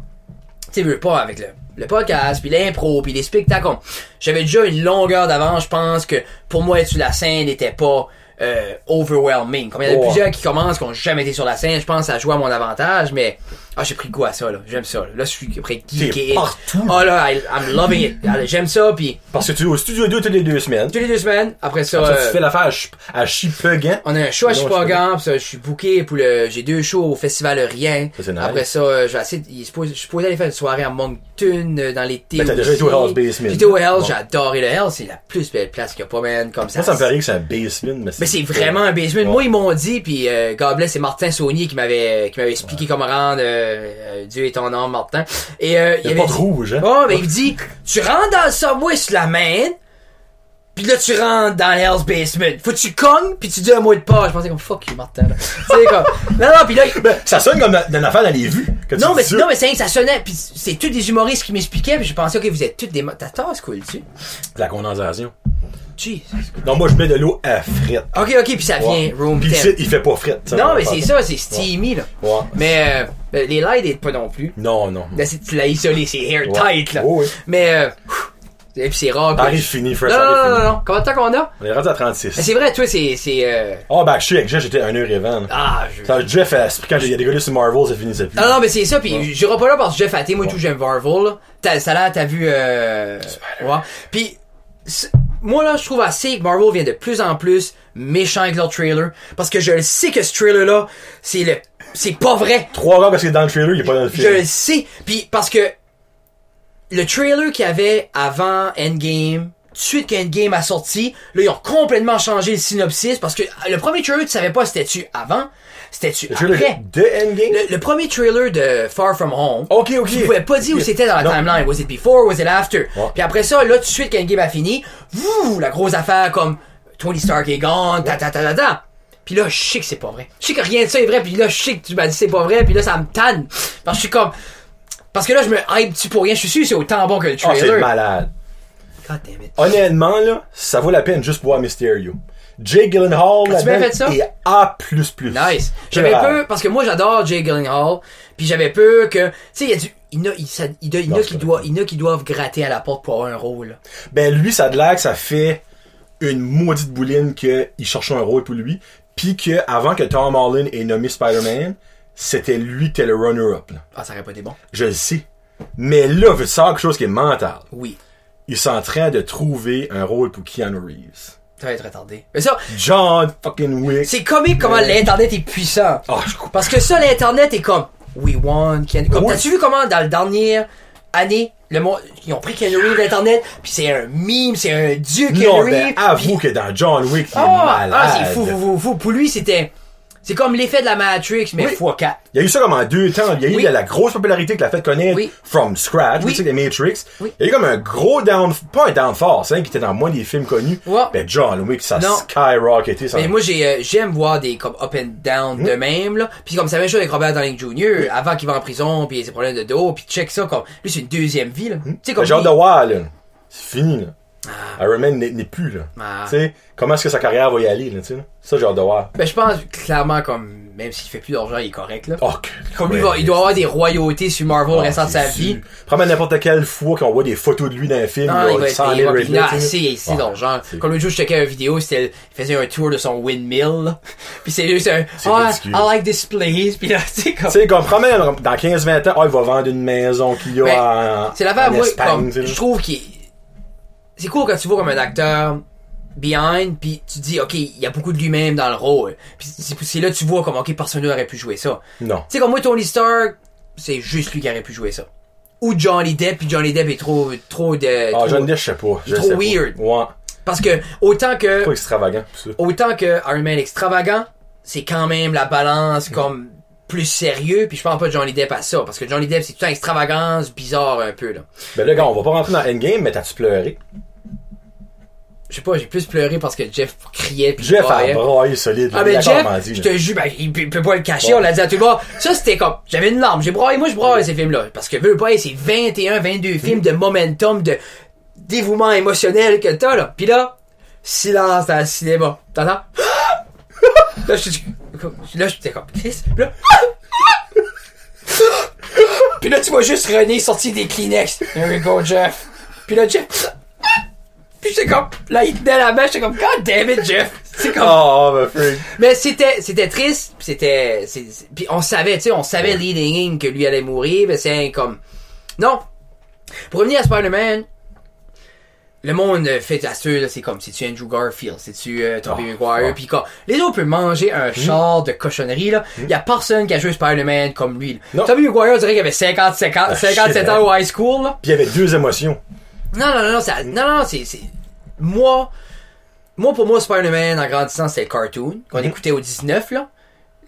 tu sais veux pas avec le le podcast puis l'impro puis les spectacles comme, j'avais déjà une longueur d'avance je pense que pour moi être sur la scène n'était pas euh, overwhelming comme il y en a Ouais. plusieurs qui commencent qui ont jamais été sur la scène je pense que ça joue à mon avantage mais ah j'ai pris goût à ça là j'aime ça là, là je suis prêt geeker partout. oh là I- I'm loving it j'aime ça puis Parce que tu es au studio 2 toutes les deux semaines. toutes les deux semaines après ça, ça, euh, tu fais l'affaire à, Ch- à Chipegan. on a un show à Non, je Chipagan, pis ça, je suis booké pour le, j'ai deux shows au Festival Rien. Ça, c'est nice. Après ça, euh, je vais essayer, je suis supposé aller faire une soirée à Moncton, euh, dans l'été. Ben, t'as déjà été au Hell's Basement. J'étais au Hell's, Bon. j'ai adoré le Hell's, c'est la plus belle place qu'il y a pas, man, comme ça. Moi, ça me paraît que c'est un basement, mais Mais c'est vraiment un basement. Ouais. Moi, ils m'ont dit, puis euh, God bless, c'est Martin Saunier qui m'avait qui m'avait expliqué comment rendre euh, euh, Dieu est ton âme, Martin. Et euh, Il y a avait pas de dit- rouge, hein? Oh, mais il dit, tu rentres dans le subway sur la main, pis là tu rentres dans l'Hell's Basement. Faut que tu cognes, pis tu dis un mot de pas. Je pensais comme fuck you, Martin. comme. Non, non, pis là. Ben, ça sonne comme dans une affaire dans les vues. tu Non mais, ça. non, mais c'est ça sonnait, pis c'est tous des humoristes qui m'expliquaient, pis je pensais, ok, vous êtes tous des. mo- Ta tasse cool, tu La condensation. Jesus. Non, moi, je mets de l'eau à frette. Ok, ok, pis ça vient Ouais. room Puis il fait pas frette. ça, Non, on mais c'est ça, c'est steamy, là. Ouais. Mais, euh, ben, les lights aident pas non plus. Non, non. Là, c'est- tu l'as isolé, c'est airtight, Ouais. là. Oh, oui. Mais, euh, et puis c'est rare. Arrive fini, Fred. Non, non, non, non, non. Combien de temps qu'on a? On est rendu à Mais 36. c'est vrai, toi, c'est, c'est, euh... Oh, ben, je suis avec Jeff, j'étais 1h20. Ah, je... Ça, Jeff, euh, quand il y a des gars sur Marvel, ça finissait plus. Non, non, mais c'est ça, pis j'irai pas là parce que Jeff Atté, moi, tout, j'aime Marvel, là. T'as, ça là, t'as vu, euh... Ouais. C'est- moi, là, je trouve assez que Marvel vient de plus en plus méchant avec leur trailer. Parce que je le sais que ce trailer-là, c'est le, c'est pas vrai. Trois gars parce que dans le trailer, il est pas dans le Je film. le sais. Puis parce que le trailer qu'il y avait avant Endgame, de suite qu'Endgame a sorti, là ils ont complètement changé le synopsis parce que le premier trailer tu savais pas c'était-tu avant, c'était-tu trailer après? de Endgame? Le, le premier trailer de Far From Home, Ok, ok. tu pouvais pas dire où c'était dans la Non. timeline. Was it before, was it after? Ouais. Puis après ça, là tout de suite qu'Endgame a fini, vous, la grosse affaire comme Tony Stark est gone, ta ta ta ta ta. Puis là, je sais que c'est pas vrai. Je sais que rien de ça est vrai, puis là, je sais que tu m'as dit c'est pas vrai, puis là, ça me tanne. Parce que je suis comme... Parce que là, je me hype tu pour rien? Je suis sûr que c'est autant bon que le Oh, c'est trailer. malade. God damn it. Honnêtement, là, ça vaut la peine juste pour voir Mysterio. Jay Gyllenhaal, As-tu bien fait ça? est A++. Nice. J'avais peur, parce que moi, j'adore Jay Gyllenhaal, puis j'avais peur que... Tu sais, il y a du... Il y en a, il, ça- il doit- il y en a Non, qui c'est doivent, il y en a qui doivent gratter à la porte pour avoir un rôle. Ben, lui, ça a de l'air que ça fait une maudite bouline qu'il cherchait un rôle pour lui. Puis que, avant que Tom Holland ait nommé Spider-Man, c'était lui qui était le runner-up, là. Ah, ça aurait pas été bon. Je le sais. Mais là, veut savoir quelque chose qui est mental? Oui. Ils sont en train de trouver un rôle pour Keanu Reeves. Ça va être retardé. Mais ça, John fucking Wick. c'est comique comment l'Internet est puissant. Oh, je coupe. Parce que ça, l'Internet est comme... We won... Ken... Comme, Oui. t'as-tu vu comment, dans la dernière année, le monde... Ils ont pris Keanu Reeves l'Internet, puis c'est un meme, c'est un dieu Keanu Non, Reeves. ben, avoue que dans John Wick, il est Ah, malade. ah, c'est fou, fou, fou, fou. Pour lui, c'était... C'est comme l'effet de la Matrix, mais Oui. x4. Il y a eu ça comme en deux temps. Il y a eu Oui. la, la grosse popularité que l'a fait connaître Oui. from scratch, tu sais, les Matrix. Oui. Il y a eu comme un gros down, pas un downfall, c'est un qui était dans moins des films connus. Ouais. Ben, John Wick, ça Non. skyrocketé. Ça. Mais moi, j'ai, euh, j'aime voir des comme up and down Mm. de même, là. Puis comme ça même chose avec Robert Downey Jr., avant qu'il va en prison, puis il a ses problèmes de dos, puis check ça, comme, lui, c'est une deuxième vie, là. Tu sais, Ben, comme, il- de là. C'est fini, là. Iron Man n'est plus, là. Ah. Tu sais, comment est-ce que sa carrière va y aller, là, tu sais? Ça, j'ai hâte de voir. Ben, je pense clairement comme même s'il fait plus d'argent, il est correct là. Oh, Comme lui, il, doit avoir des royautés sur Marvel le Ah, restant de sa c'est vie. Prends n'importe quelle fois qu'on voit des photos de lui dans un film, Non, il il va être 100 il 000 va- il a assez, assez Ouais, d'argent. c'est- Comme l'autre jour, je checkais une vidéo, c'était, il faisait un tour de son windmill, là. Puis c'est juste un, C'est ah, ridicule. I like this place. Puis là, sais, comme, Tu comme, promets, dans 15-20 ans, ah, il va vendre une maison qu'il a Ben, en, c'est l'affaire, moi, comme, je trouve qu'il c'est cool quand tu vois comme un acteur behind, puis tu dis, ok, il y a beaucoup de lui-même dans le rôle. Puis c'est là que tu vois comme, ok, personne n'aurait pu jouer ça. Non. Tu sais, comme moi, Tony Stark, c'est juste lui qui aurait pu jouer ça. Ou Johnny Depp, puis Johnny Depp est trop, trop de... Ah, trop- John Depp, je sais pas. Je trop sais pas. weird. Ouais. Parce que, autant que, Trop extravagant, ça. autant que Iron Man extravagant, c'est quand même la balance comme plus sérieux, puis je parle pas de Johnny Depp à ça, parce que Johnny Depp, c'est tout le temps extravagance, bizarre un peu, là. Ben là, gars, on va pas rentrer dans Endgame, mais t'as-tu pleuré? Je sais pas, j'ai plus pleuré parce que Jeff criait puis Jeff a braillé solide. Ah a Jeff, je te jure, ben, il peut, il peut pas le cacher, Bon. on l'a dit à tout le monde. Ça c'était comme, j'avais une larme, j'ai braillé, moi je braille ces films-là. Parce que veux pas, c'est 21, 22 films de momentum, de dévouement émotionnel que t'as là. Puis là, silence dans le cinéma. T'entends? là, je suis, là, j'étais comme, Chris. Puis là, puis là, tu vois juste René sortir des Kleenex. Here we go, Jeff. Puis là, Jeff, puis j'étais comme, là, il tenait la main, j'étais comme, God damn it, Jeff. C'est comme, Oh, ben, freak. mais c'était c'était triste, pis c'était puis on savait, tu sais, on savait leading in que lui allait mourir, mais c'est comme non. Pour revenir à Spider-Man, le monde fait à ceux là, c'est comme c'est tu Andrew Garfield, c'est tu euh, Tobey Oh, Maguire, oh. puis quand les autres peuvent manger un char de cochonnerie là, il y a personne qui a joué Spider-Man comme lui. là. Tobey Maguire, on dirait qu'il avait 50 50 Ah, 57 shit, ans au high school là. Puis il y avait deux émotions. Non, non, non, non, ça, non, non, c'est, c'est, moi, moi, pour moi, Spider-Man, en grandissant, c'était le cartoon, qu'on Mhm. écoutait au 19, là.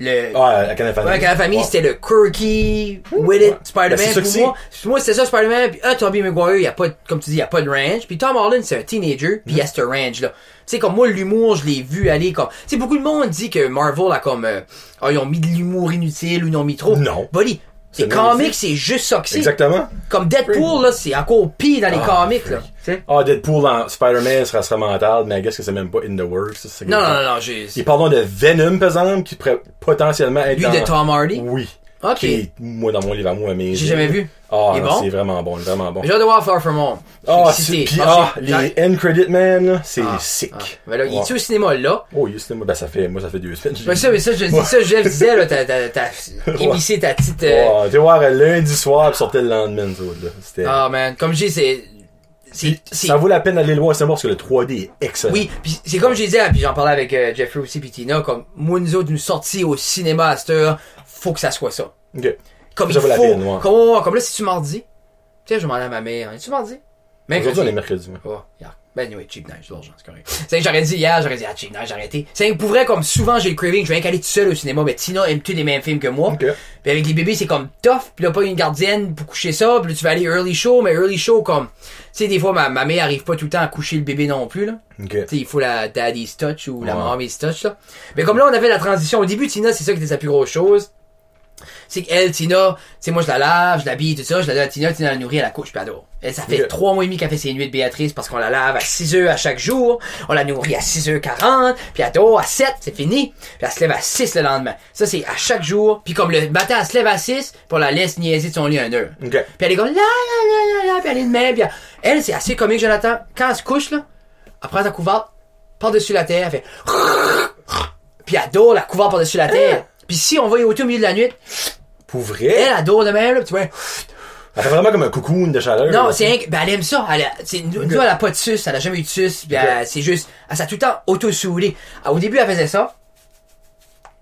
Le, Ah, la canne famille. Ouais, avec la famille, Ouais. c'était le quirky, with it Ouais. Spider-Man. Ben, c'est ça que pour moi, pour moi, c'était ça, Spider-Man. Puis, ah, Tobey Maguire, il y a pas, de- comme tu dis, il y a pas de range. Puis Tom Holland, c'est un teenager, puis il y Mhm. a ce range-là. Tu sais, comme moi, l'humour, je l'ai vu aller comme, tu sais, beaucoup de monde dit que Marvel a comme, euh, ah, ils ont mis de l'humour inutile ou ils ont mis trop. Non. Buddy, c'est comics, c'est juste ça que c'est. Exactement. Comme Deadpool, là, c'est encore pire dans les Ah, comics, là. Ah, Deadpool en Spider-Man serait serait mental, mais I guess que c'est même pas in the works. Non, non, non, non, j'ai, Et parlons de Venom, par exemple, qui pourrait potentiellement être lui dans... de Tom Hardy? Oui. Ok. Est, moi, dans mon livre à moi, mais... J'ai jamais vu. Ah, Il est non, bon? c'est vraiment bon, vraiment bon. J'ai hâte de voir Far From Home. Ah, c'est- excité. pis, Ah, ah, j'ai- les end credit man, là, c'est Ah, sick. ah. Là, il Ouais. est au cinéma, là? Oh, yes, moi, ben, ça fait, moi, ça fait deux semaines. Ben ça, mais ça, je dis ça, Jeff disait, là, t'as, t'as, t'as émissé ta petite, euh, Ouais, tu voir, lundi soir, puis sortait le lendemain, ça, là. C'était, ah, man, comme je dis, c'est, c'est, Puis c'est, ça vaut la peine d'aller le voir cinéma parce que le 3D est excellent. oui, pis c'est comme je disais, puis j'en parlais avec euh, Jeffrey aussi, Tina, comme, moi, nous autres, nous sortis au cinéma à cette heure, faut que ça soit ça. Comme Ça il la faut, peine, ouais. comme, comme là, si tu mardi, tu sais, je demandais à ma mère, es-tu mardi? Aujourd'hui, on est mercredi. Oh, yeah. Ben, anyway, cheap night, j'ai de l'argent, c'est correct. C'est j'aurais dit hier, j'aurais dit, ah, cheap night, j'ai arrêté. C'est pour vrai, comme souvent, j'ai le craving, je viens qu'aller tout seul au cinéma, mais Tina aime tous les mêmes films que moi. Ok. Puis avec les bébés, c'est comme tough, puis là, pas une gardienne pour coucher ça, puis là, tu vas aller early show, mais early show, comme, tu sais, des fois, ma, ma mère arrive pas tout le temps à coucher le bébé non plus, là. Ok. Tu sais, il faut la daddy's touch ou la Ouais. mommy's touch, là. Mais comme là, on avait la transition. Au début, Tina, c'est ça qui était sa plus grosse chose. C'est qu'elle, Tina, tu sais, moi, je la lave, je l'habille, tout ça, je la donne à Tina, Tina la nourrit, elle la couche, puis elle dort. Elle, ça fait trois mois et demi qu'elle fait ses nuits de Béatrice parce qu'on la lave à 6 heures à chaque jour, on la nourrit à 6h40, puis elle dort à 7, c'est fini, puis elle se lève à 6 le lendemain. Ça, c'est à chaque jour, puis comme le matin, elle se lève à 6, puis on la laisse niaiser de son lit une heure. Ok. Puis elle est comme la la la la la, puis elle est de même, puis elle, elle, c'est assez comique, Jonathan. Quand elle se couche, là, elle prend sa couverte, par-dessus la terre, elle fait puis elle dort la couverte par-dessus la terre. Puis si on va y au milieu de la nuit, Pour vrai? elle adore de même, là, puis tu vois. Elle fait vraiment comme un cocoon de chaleur. Non, c'est rien que- ben, elle aime ça. Elle a, nous, elle a pas de suce, elle a jamais eu de suce, c'est juste, elle s'est tout le temps auto-soulée. Au début, elle faisait ça.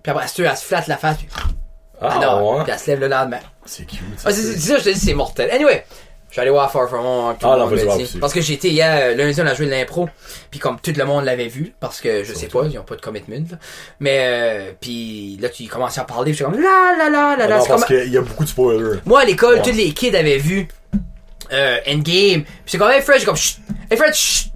Puis après, elle se, elle se flatte la face, puis, Ah, ouais. puis elle se lève le lendemain. C'est cute. Ah, c'est, c'est ça, je te dis, c'est mortel. Anyway, je suis allé voir Far From Home. tout Ah, non. Parce que j'étais hier, euh, lundi, on a joué de l'impro. Puis comme tout le monde l'avait vu, parce que je sais pas, ils ont pas de commitment. Là. Mais, euh, puis là, tu commençais à parler, puis je suis comme, la la la la Ah la. non, parce comme- qu'il y a beaucoup de spoilers. Moi, à l'école, Ouais. tous les kids avaient vu euh, Endgame. Puis c'est comme, hey Fred, j'ai comme, chut, hey Fred, chut.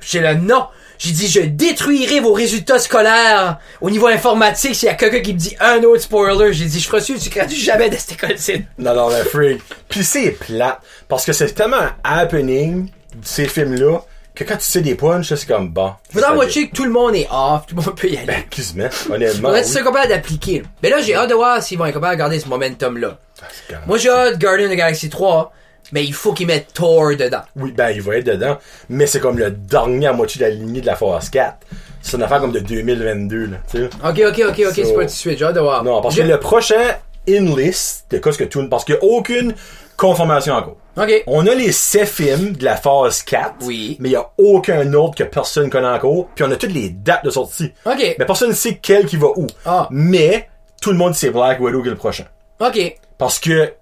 J'ai le non. J'ai dit, je détruirai vos résultats scolaires au niveau informatique s'il y a quelqu'un qui me dit un autre spoiler. J'ai dit, je ferai sûr, tu gradues jamais de cette école-ci. Non, non, mais freak. Puis c'est plate. Parce que c'est tellement un happening, ces films-là, que quand tu sais des punchs, c'est comme bon. Ça watcher que tout le monde est off, tout le monde peut y aller. Ben, quasiment, honnêtement. Tu sois capable d'appliquer. Mais là, j'ai hâte de voir s'ils vont être capables de garder ce momentum-là. Ah. Moi, j'ai hâte de Guardian of the Galaxy 3, mais il faut qu'ils mettent Thor dedans. Oui, ben, il va être dedans, mais c'est comme le dernier à moitié de la lignée de la phase 4. C'est une affaire comme de 2022, là. Ok, ok, ok, ok, So- c'est pas tout de suite, j'ai hâte de voir. Non, parce que le prochain in-list, de quoi que tout, parce qu'il n'y a aucune confirmation encore. Ok. On a les 7 films de la phase 4. Oui. Mais il n'y a aucun autre que personne connaît encore. Puis on a toutes les dates de sortie. Ok. Mais personne ne sait quel qui va où. Ah. Mais tout le monde sait Black Widow qui est le prochain. Ok. Parce que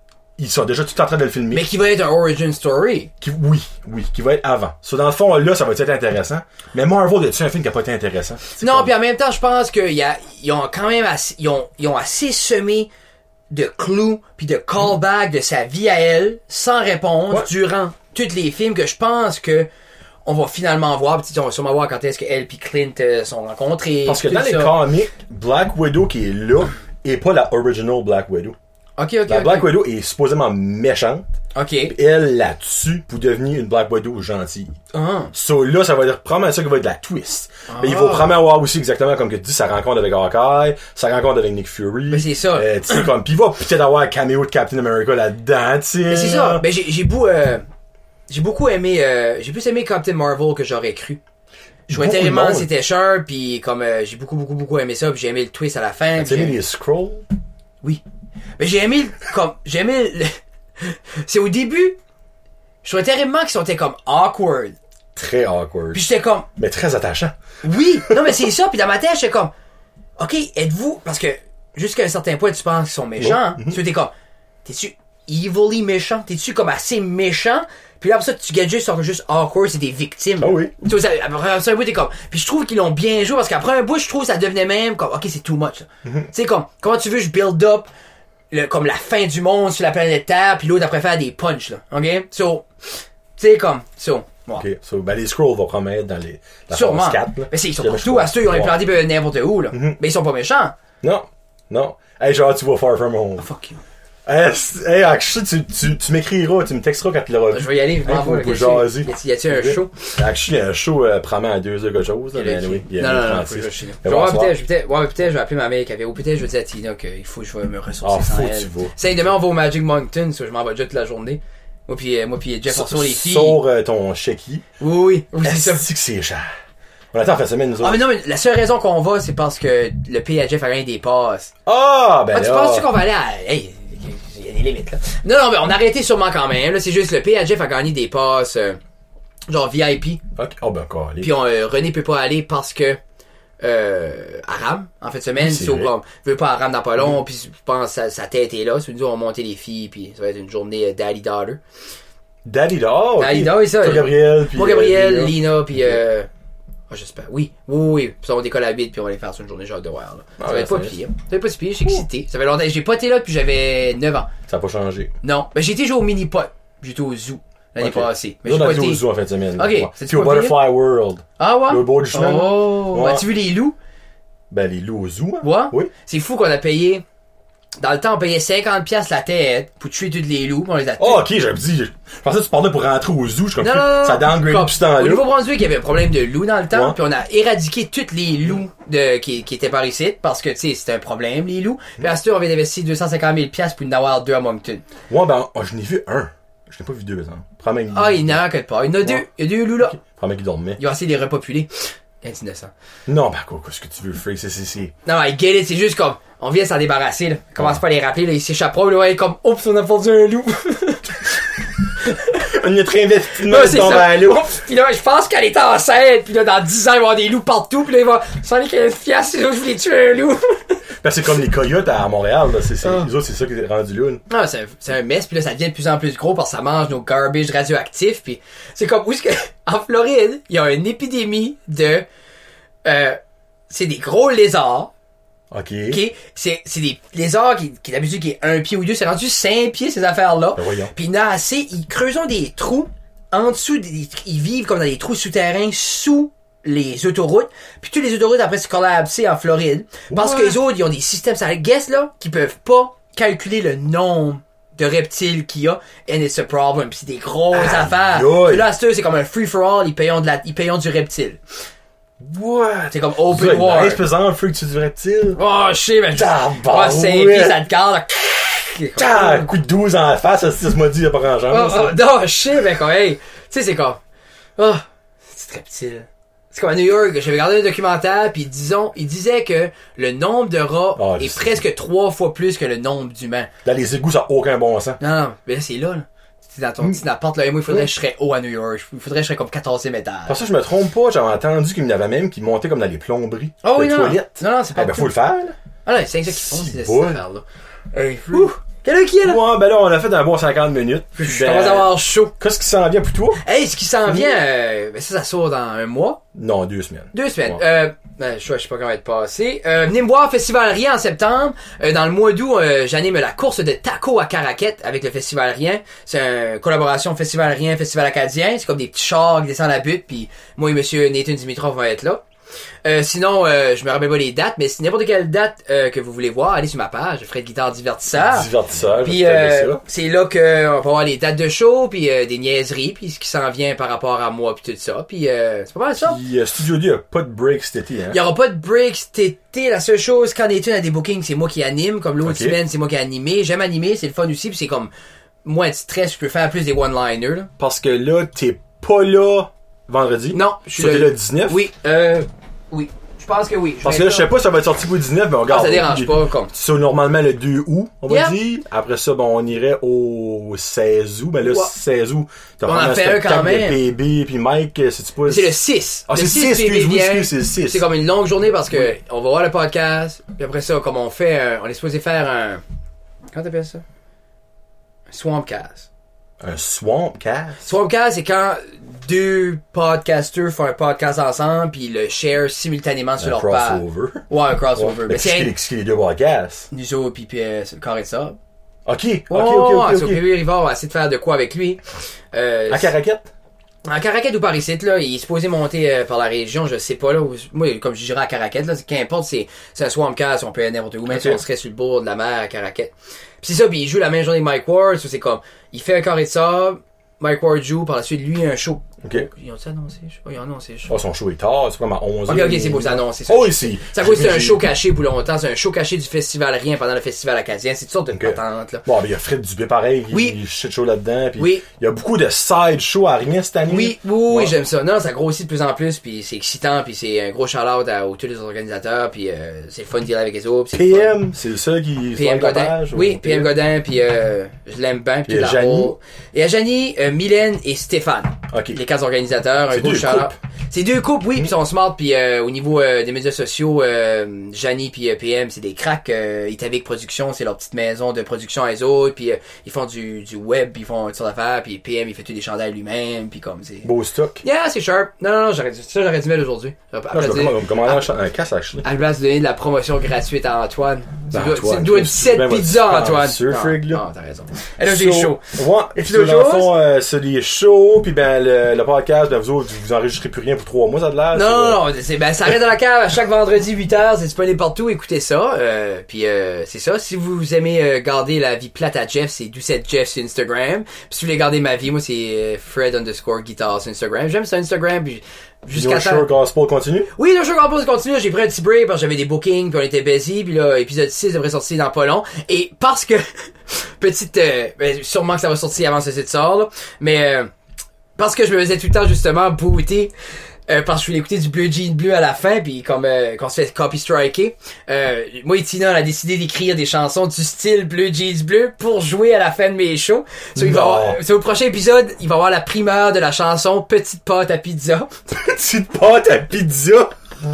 ils sont déjà tout en train de le filmer. Mais qui va être un origin story. Qui- oui, oui, qui va être avant. So, dans le fond, là, ça va être intéressant. Mais Marvel, y a-tu un film qui a pas été intéressant? Non, puis en même temps, je pense qu'ils a- ont quand même assez, ils ont, ils ont assez semé de clous puis de callback de sa vie à elle sans réponse Ouais. durant tous les films que je pense que on va finalement voir. Puis on va sûrement voir quand est-ce qu'elle puis Clint euh, sont rencontrés. Parce que dans les ça. comics, Black Widow qui est là, est pas la original Black Widow. Ok, ok, La. Black Widow est supposément méchante. Ok. Elle la tue pour devenir une Black Widow gentille. Ah. So là, ça va être probablement ça qui va être la twist. Mais il va Ah. probablement avoir aussi exactement comme que tu dis, sa rencontre avec Hawkeye, sa rencontre avec Nick Fury. Mais c'est ça. Euh, tu sais, comme, pis il va peut-être avoir un caméo de Captain America là-dedans, tu. Mais c'est ça. Mais j'ai beau, euh, j'ai beaucoup aimé, euh, j'ai plus aimé Captain Marvel que j'aurais cru. Je de tellement c'était cher puis comme euh, j'ai beaucoup beaucoup beaucoup aimé ça puis j'ai aimé le twist à la fin. Puis sais, j'ai- les scrolls? Oui. Mais j'ai aimé comme j'ai aimé le- c'est au début je trouvais terriblement qu'ils étaient comme awkward. Très awkward. Puis j'étais comme Mais très attachant. oui, non mais c'est ça puis dans ma tête j'étais comme OK, êtes-vous parce que jusqu'à un certain point tu penses qu'ils sont méchants, hein? tu t'es comme t'es-tu evilly méchant, t'es-tu comme assez méchant? Puis là après ça tu gagnes juste sur juste awkward, c'est des victimes. Ah oui. Tu vois, après un bout, t'es comme. Puis je trouve qu'ils l'ont bien joué parce qu'après un bout, je trouve que ça devenait même comme, ok, c'est too much. Mhm. Tu sais, comme, comment tu veux, je build up le, comme la fin du monde sur la planète Terre, puis l'autre après faire des punchs, là. Ok? So, tu sais, comme, so. Ok. So, ben, les scrolls vont probablement être dans les, la Sûrement. phase 4, là. Mais c'est, ils sont partout, à ceux, ils ont implanté peu n'importe où, là. Mais ils sont pas méchants. Non. Non. Hey, genre, tu vas Far From Home. Fuck you. Hey, hey, actually, tu, tu, tu m'écriras, tu me texteras quand tu l'auras vu. Je vais y aller, je m'en Hey, vais, pour- jaser. Y a-t-il un show? Actually, il y a un show, euh, probablement à deux heures quelque chose, là, mais anyway, il y a non, non, non, 36. faut que je vais voir, peut-être, vais ouais, peut-être, je vais appeler ma mère qui avait, ou peut-être, je vais dire à Tina qu'il faut que je vais me ressourcer Ah, sans faut elle. tu vas. C'est demain, on va au Magic Mountain, so je m'en vais déjà toute la journée. Moi pis, euh, moi pis Jeff, on sort les filles. Sur euh, ton chéquier. Oui, oui, oui, c'est ça. Que c'est cher? On attend de semaine, nous Ah, autres. mais non, mais la seule raison qu'on va, c'est parce que le PHF a gagné des passes. Ah, ben Ah, tu penses-tu qu'on va aller à, hey, y a des limites, là. Non, non, mais on a arrêté sûrement quand même, là. C'est juste, le PHF a gagné des passes, euh, genre VIP. Ok. Oh, ben encore, allez. Puis on, euh, René peut pas aller parce que euh, Aram en fait de semaine, C'est comme, veut pas Aram dans pas long, puis je pense sa, sa tête est là, c'est nous on va monter les filles, puis ça va être une journée euh, daddy daughter. Daddy da, ok. Daddy da, oui, ça. Toi, Gabriel. Moi Gabriel, Lina. Lina, puis euh, ah, j'espère. Oui, oui, oui. Puis on décolle à vite, puis on va aller faire sur une journée genre de. Là. Ah ça va être pas pire. Ça va être pas si pire, je suis excité. Ça fait longtemps. J'ai pas été là depuis j'avais 9 ans. Ça n'a pas changé. Non, mais j'ai été jouer au mini pot. J'étais au zoo l'année passée. Mais j'ai a pas été au zoo en fin de semaine. Ok, Puis au? Butterfly World. Ah ouais? Le beau du chemin. Oh, Ouais. as-tu vu les loups? Ben, les loups au zoo, hein? Ouais? Oui. C'est fou qu'on a payé. Dans le temps, on payait 50$ piastres la tête pour tuer tous les loups, on les a tués. Oh, ok, j'avais dit. Je pensais que tu parlais pour rentrer au zoo. Je suis comme, Non, non, non, ça downgrade temps-là. Au Nouveau-Brunswick, il y avait un problème de loups dans le temps, puis on a éradiqué tous les loups de, qui, qui étaient par ici, parce que, tu sais, c'était un problème, les loups. Puis à ce temps, on vient d'investir 250 000 piastres pour en avoir deux à Moncton. Ouais, ben, oh, je n'ai vu un. Je n'ai pas vu deux, hein. Ah, il n'y en a que pas. Il y en a deux. Il y a deux loups là. Promets qu'il dormait. Ils vont essayer de les repopuler. Innocent. Non, ben, quoi, qu'est-ce que tu veux, Freak? C'est, c'est, c'est. Non, I get it, c'est juste comme, on vient s'en débarrasser, là. Commence pas à les rappeler, là, ils s'échapperont, là, ouais, comme, oups, on a perdu un loup. On y a très investi de Là, mal c'est tomber ça. à l'eau. Puis là, je pense qu'elle est enceinte, puis là, dans 10 ans, il va y avoir des loups partout, puis là, il va, 115 piastres, c'est là, je voulais tuer un loup. Ben, c'est comme les coyotes à Montréal, là. C'est, Ah. les autres, c'est ça qui est rendu là. Non, c'est un, c'est un mess, puis là, ça devient de plus en plus gros parce que ça mange nos garbage radioactifs, puis c'est comme, où est-ce que, en Floride, il y a une épidémie de, euh, c'est des gros lézards, Ok. ok? C'est, c'est des lézards qui, qui d'habitude, qui est un pied ou deux, c'est rendu cinq pieds, ces affaires-là. Ben, voyons. Puis il y en a assez, ils creusent des trous en dessous, des, ils vivent comme dans des trous souterrains sous les autoroutes. Puis toutes les autoroutes après se collapsent en Floride. Parce que les autres, ils ont des systèmes, ça guess là, qui peuvent pas calculer le nombre de reptiles qu'il y a, and it's a problem. Puis c'est des grosses Aïe, affaires. Puis là, c'est c'est comme un free-for-all, ils payent de la, ils payent du reptile. What? C'est comme open war. êtes pesant un freak tu du reptile? Oh, je sais, mais. Ah, c'est pieds, ça te garde. un coup de 12 en face, ça, m'a dit, il a pas grand Oh, oh, non, je sais, mais comme, hey, tu sais, c'est comme, oh, c'est reptile. C'est comme à New York, j'avais regardé un documentaire, puis disons, il disait que le nombre de rats Ah, est presque trois fois plus que le nombre d'humains. Dans les égouts, ça a aucun bon sens. Non, non, mais là, c'est là, là. C'est dans ton Mm. petit appart, là, et moi, il faudrait que je serais haut à New York. Il faudrait que je serais comme 14e étage. Parce que je me trompe pas, j'avais entendu qu'il y en avait même qui montaient comme dans les plomberies. Oh oui, non, non. toilettes. Non, non, c'est pas Eh ben, faut le faire, là. Ah, non, c'est ça qu'ils font, Si ces bol. affaires-là. Hey, ouh, quelle heure qui est, là? Ouais, ben là, on a fait un bon 50 minutes. Je Ben, commence à avoir chaud. Qu'est-ce qui s'en vient pour toi? Hey, ce qui s'en vient, euh, ben ça, ça sort dans un mois. Non, deux semaines. Deux semaines. Ouais. Euh, ben, je, sais- je sais pas comment être passé. Euh, venez me voir Festival Rien en septembre. Euh, dans le mois d'août, euh, j'anime la course de taco à Caraquette avec le Festival Rien. C'est une collaboration Festival Rien, Festival Acadien. C'est comme des petits chars qui descendent la butte. Puis moi et Monsieur Nathan Dimitrov vont être là. Euh, sinon, euh, je me rappelle pas les dates, mais si n'importe quelle date euh, que vous voulez voir, allez sur ma page, Fred Guitare Divertisseur. Divertisseur, Puis c'est là que on va avoir les dates de show, puis des niaiseries, puis ce qui s'en vient par rapport à moi, puis tout ça. Puis c'est pas mal ça. Puis, Studio D a pas de break cet été, hein? Il y aura pas de break cet été. La seule chose, quand Nathan a des bookings, c'est moi qui anime. Comme l'autre semaine, c'est moi qui ai animé. J'aime animer, c'est le fun aussi. Puis c'est comme, moins de stress, je peux faire plus des one-liners. Parce que là, t'es pas là vendredi. Non, je suis là- le 19. Oui, euh, oui. Je pense que oui. Parce que là, je sais pas si ça va être sorti pour le 19, mais on Ah, regarde. ça dérange pas, comme. C'est normalement le 2 août, on va dire. Après ça, bon, on irait au 16 août. Ben là, Ouais. 16 août, t'as On en vraiment un fait un quand même. PB, puis Mike, euh, c'est-tu pas... C'est le 6. Ah, c'est le 6, excuse, PV oui, vient. excuse, c'est le 6. C'est comme une longue journée parce que on va voir le podcast. Puis après ça, comme on fait, un- on est supposé faire un. Comment t'appelles ça? Un swampcast. Un swamp cast. Swampcast, c'est quand deux podcasters font un podcast ensemble puis le share simultanément sur Un leur page. crossover. Ouais, un crossover. Ouais. Mais c'est qui les deux podcasts. Nous autres, puis, puis euh, le carré de ça. Ok, ok, ok, ok, sur ok. PV Rivard, on va essayer de faire de quoi avec lui. Euh, À Caraquette? En Caraquette ou par ici, là, il est supposé monter euh, par la région, je sais pas là. où- moi, comme je dirais à Caraquette, là, c'est- qu'importe, c'est c'est un swampcast, on peut aller n'importe où, même si on serait sur le bord de la mer à Caraquette. Puis c'est ça, puis il joue la même journée que Mike Ward, c'est comme, il fait un carré de sable, Mike Ward joue, par la suite, lui, un show. Ok. Ils ont-tu annoncé? Je sais pas, ils ont annoncé, je sais Oh, son show est tard, c'est comme à 11 Ok, ok, c'est beau, c'est annoncé. ça. Oh, ici. Ça cause c'est un show caché pour longtemps, c'est un show caché du festival Rien pendant le festival acadien, c'est toutes sortes de Ok. patentes, là. Bon, ben, il y a Fred Dubé pareil, Oui. il shit show là-dedans, puis Oui. il y a beaucoup de side show à rien cette année. Oui, oui, oui, Ouais. j'aime ça. Non, ça grossit de plus en plus, puis c'est excitant, puis c'est un gros shout-out à, aux tous les organisateurs, puis euh, c'est le fun de dealer avec les autres. puis c'est le fun. PM, c'est ça qui PM la Godin. page, Oui, ou- PM Godin, puis euh, je l'aime bien. Puis Et tout la Janie? Et à Janie, euh, Mylène et Stéphane. Ok. Les quatre organisateurs, un C'est gros couples. C'est deux couples, oui, puis ils sont smart, puis euh, au niveau euh, des médias sociaux, euh, Janie puis euh, PM, c'est des cracks. Euh, Itavic Production, c'est leur petite maison de production à eux autres, puis ils font du, du web, puis ils font toutes sortes d'affaires, puis PM, il fait tous des chandails lui-même, puis comme c'est... Beau stock. Yeah, c'est sharp. Non, non, non, j'aurais dû, ça j'aurais dû mettre aujourd'hui. Après, je vais dire- commander- un casse à à la place de donner de la promotion gratuite à Antoine. Tu Ben, dois, Antoine, tu dois une Chris, 7 ben, votre pizzas, Antoine. là. Non, non, t'as raison. Et là, j'ai chaud. Ouais. Et puis le fond, c'est des shows, puis ben, le, le podcast, vous autres, vous enregistrez plus rien pour trois mois, ça de l'air. Non, c'est, euh, non, non, c'est, ben, ça arrête dans la cave à chaque vendredi 8h, c'est disponible partout, écoutez ça, euh, puis euh, c'est ça, si vous aimez euh, garder la vie plate à Jeff, c'est Doucette Jeff sur Instagram, puis si vous voulez garder ma vie, moi c'est euh, Fred underscore guitar sur Instagram, j'aime ça Instagram, puis jusqu'à temps... show gospel continue? Oui, le show Pause continue. J'ai pris un petit break parce que j'avais des bookings, puis on était busy, puis là, épisode 6 devrait sortir dans pas long. Et parce que, petite, euh, ben, sûrement que ça va sortir avant que ça sort, là, mais euh, parce que je me faisais tout le temps justement booter, euh, parce que je voulais écouter du bleu jean bleu à la fin, puis comme euh, qu'on se fait copy striker, euh, moi et Tina, on a décidé d'écrire des chansons du style bleu jeans bleu pour jouer à la fin de mes shows. So, il va Non. avoir- so, au prochain épisode, il va y avoir la primeur de la chanson Petite pâte à pizza. Petite pâte à pizza?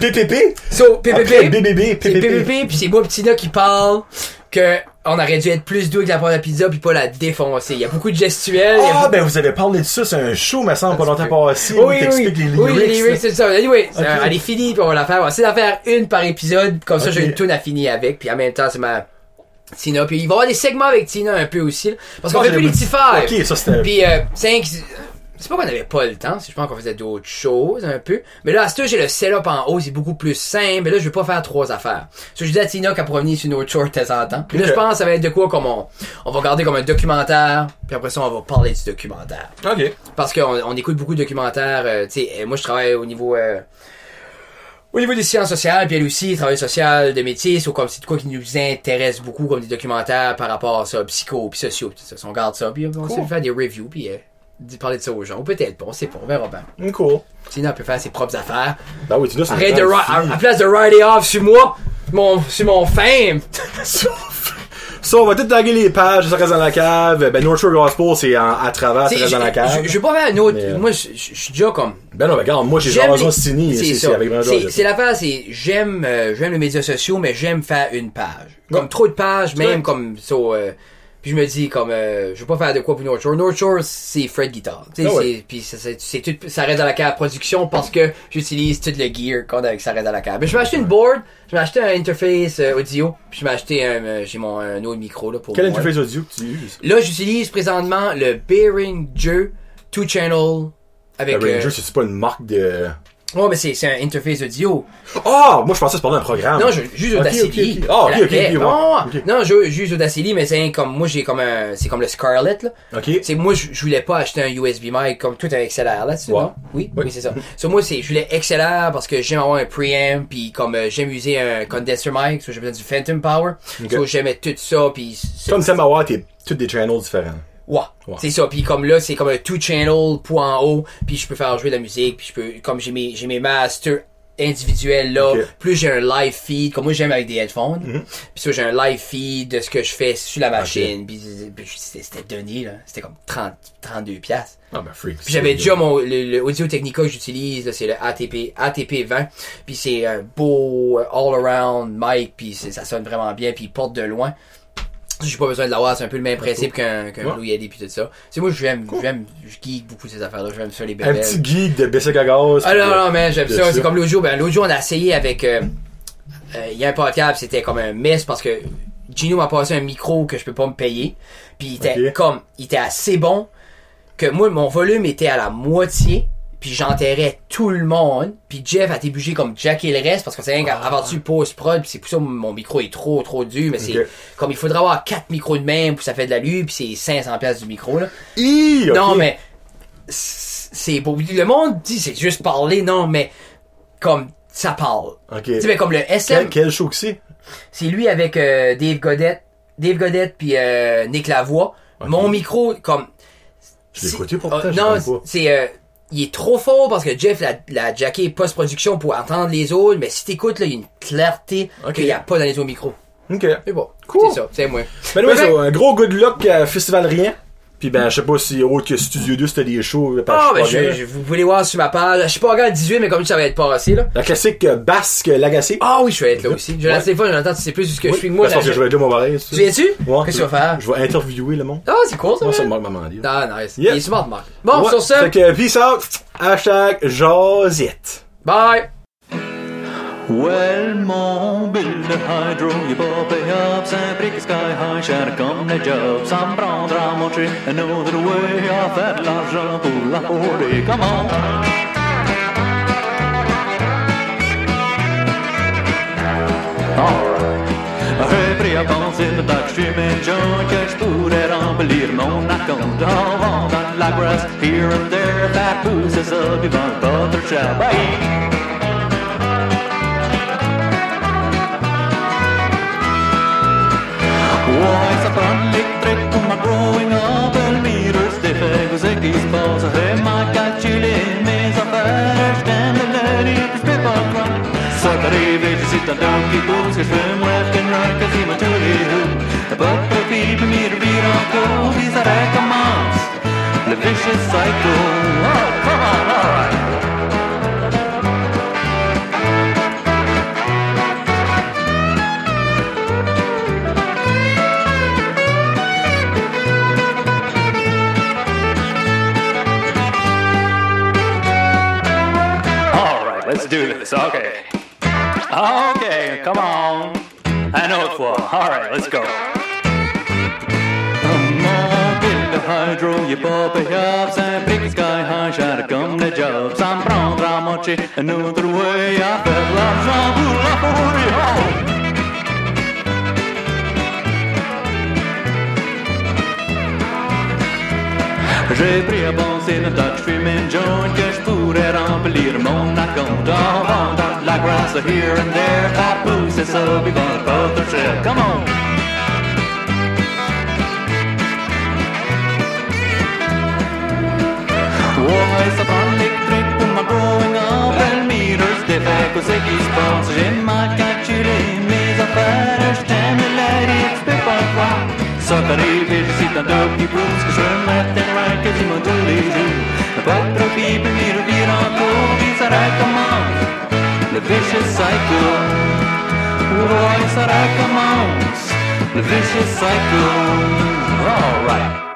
PPP. So, PPP. BBB, C'est PPP. PPP, puis c'est moi Tina qui parle que on aurait dû être plus doux avec la pâte à pizza puis pas la défoncer. Il y a beaucoup de gestuels. Ah, beaucoup- ben, vous avez parlé de ça, c'est un show, me semble, pas longtemps passé. oui, oui, t'expliques les oui, les lyrics. lyrics, c'est ça. Anyway, Ok. euh, elle est finie, puis on va la faire. On va essayer d'en faire une par épisode, comme ça j'ai une tune à finir avec, puis en même temps c'est ma Tina. Puis il va y avoir des segments avec Tina un peu aussi, là, parce qu'on fait plus les petits. Ok, ça c'était. Puis euh, 5 C'est pas qu'on avait pas le temps, c'est je pense qu'on faisait d'autres choses un peu. Mais là, à ce j'ai le setup en haut, c'est beaucoup plus simple. Mais là, je vais pas faire trois affaires. So, je dis à Tina qu'elle pourrait venir sur une autre short de temps en temps. Puis là, je pense que ça va être de quoi comme on, on va regarder comme un documentaire. Puis après ça, on va parler du documentaire. Ok. Parce qu'on on écoute beaucoup de documentaires. euh, tu sais, moi, je travaille au niveau... euh, au niveau des sciences sociales, puis elle aussi, travail social de métier, c'est comme c'est de quoi qui nous intéresse beaucoup, comme des documentaires par rapport à ça, psycho, puis sociaux, puis tout ça. On garde ça, puis on Cool. sait faire des reviews, puis euh, d'y parler de ça aux gens. Ou peut-être pas, on sait pas, on verra bien. Mm, Cool. Sinon, elle peut faire ses propres affaires. Ben oui, Tina, c'est Arrête de à, à place de rider off sur moi, mon, sur mon fame. Ça, on va tout taguer les pages, ça reste dans la cave. Ben, North Shore Gospel, c'est en- à travers, ça reste dans la cave. je, vais pas faire un autre. Mais, euh, Moi, je, suis déjà comme. Ben non, ben regarde, moi, j'ai les- Stini, c'est avec. C'est l'affaire, c'est j'aime euh, j'aime les médias sociaux, mais j'aime faire une page. Comme Ouais. trop de pages, même comme ça. euh, puis je me dis comme euh, je veux pas faire de quoi pour North Shore. North Shore, c'est Fred Guitar. Tu Ah ouais. Puis ça, c'est tout, ça reste dans la cave production parce que j'utilise tout le gear qu'on a avec ça reste dans la cave. Mais je vais acheter une board, je vais acheter un interface euh, audio, puis je vais acheter un euh, j'ai mon un autre micro là pour Quel moi. interface audio que tu uses? Là, j'utilise présentement le Behringer two channel avec Le euh, Ranger, c'est pas une marque de... Ouais, mais c'est c'est un interface audio. Ah! moi, je pensais que c'était un programme. Non, je, juste Audacity. Ah, ok, C'est ok, paix. ok, ouais. Non, non, je, juste Audacity, mais c'est comme, moi j'ai comme un, c'est comme le Scarlett, là. OK. C'est, moi, je, je voulais pas acheter un USB mic comme tout un XLR, là, tu sais, Ouais. non? Oui, Oui. oui, c'est ça. So, moi, c'est, je voulais XLR parce que j'aime avoir un preamp, puis comme, euh, j'aime user un condenser mic, so j'ai besoin du Phantom Power. Ok. So, j'aimais tout ça, puis c'est- Comme ça, avoir t'es tous des channels différents. Ouais. Ouais. C'est ça. Puis comme là, c'est comme un two channel point en haut. Puis je peux faire jouer de la musique. Puis je peux, comme j'ai mes, j'ai mes masters individuels là. Plus j'ai un live feed. Comme moi j'aime avec des headphones. Mhm. Puis ça j'ai un live feed de ce que je fais sur la machine. Puis, puis c'était donné là. C'était comme 30, 32 piastres. Ah, ben, freak. Puis j'avais déjà mon le, le Audio Technica que j'utilise, là, c'est le ATP ATP 20. Puis c'est un beau euh, all around mic, puis ça sonne vraiment bien, puis il porte de loin. J'ai pas besoin de l'avoir, c'est un peu le même principe qu'un Ouais. Blue Yeti puis tout ça. C'est moi j'aime j'aime je geek beaucoup ces affaires là, j'aime ça les Un petit geek de à gaz. Ah non non mais j'aime ça, c'est comme l'autre jour, ben l'autre jour on a essayé avec euh, euh, il y a un podcast, c'était comme un mess parce que Gino m'a passé un micro que je peux pas me payer. Puis il était comme il était assez bon que moi mon volume était à la moitié puis j'enterrais tout le monde puis Jeff a été comme jacker le reste parce que c'est rien Ah. qu'avant tu post prod puis c'est pour ça que mon micro est trop trop dur mais c'est comme il faudrait avoir quatre micros de même pour ça fait de la lue puis c'est 500 pièces du micro là. Hi. Non mais c'est beau le monde dit c'est juste parler non mais comme ça parle. Ok. Tu sais mais comme le SM quel show que c'est? c'est lui avec euh, Dave Godette, Dave Godette puis euh, Nick Lavoie. Mon micro comme Je l'ai écouté pourtant, Ah, je non, c'est euh, il est trop fort parce que Jeff l'a, l'a jacké post-production pour entendre les autres, mais si t'écoutes là, il y a une clarté qu'il n'y a pas dans les autres micros. Ok. C'est bon. Cool. C'est ça, c'est moi. Ben ça, un gros good luck à Festival Rien. Puis ben, je sais pas si autre que Studio 2, c'était des shows. Ah, ben, pas je, je- vous pouvez voir sur ma page. Je suis pas encore à 18, mais comme ça va être passé, là. La classique euh, Basque Lagacé. Ah oui, je vais être là aussi. Je Ouais. pas, Jonathan, tu sais plus ce que Oui, je suis. Moi, parce que je... vais être là, mon pareil. Tu viens-tu? Ouais. Qu'est-ce que tu vas faire? Je vais interviewer le monde. Ah, c'est cool, ça. Moi, ça ouais. me manque ma dit. Ah, nice. Il est smart, Marc. Bon, Ouais, sur ça, Fait que, peace out. Hashtag Josette. bye! Well, mon bill de hydro, je boppe up, zijn prik sky high, cher comme les jobs, ça me prendra à montrer another way à faire de l'argent pour la forêt, come on. Alright. J'ai pris à penser de ta chemin joint que je pourrais remplir mon account en vendant de Why sa panlik trekkum ma growing up el miro stefe gozek is pause he ma kachile me za fast and the lady at the strip of crop sa greve to sit on down ki boots swim left and right cause he ma to but the people me to on go these are like a monster the vicious cycle this. Okay. Okay, come on. I know it's well. All right, let's go. Mon bild hydro, il est pas payable. C'est un big sky high, j'arrête comme les jobs. Ça me prendra à moitié un autre way à faire de l'argent pour la fourrure. Oh! J'ai pris à penser le Dutch fuming joint que je pourrais remplir mon account en vendant de la grasse here and there. Papou, c'est ça, puis bon, pas de cher. Come on! Ouais, ça prend l'électrique pour ma growing up. Elle meters des faits que c'est qui se passe. J'ai mal calculé mes affaires. Je t'aime lady, tu peux pas croire. Ça t'arrive et je cite un deux petits blues que je left and right quasiment tous les jours. Pas trop pipe, m'y revire encore, puis ça recommence. Le vicious cycle. Ouais, ça recommence. Le vicious cycle. All right.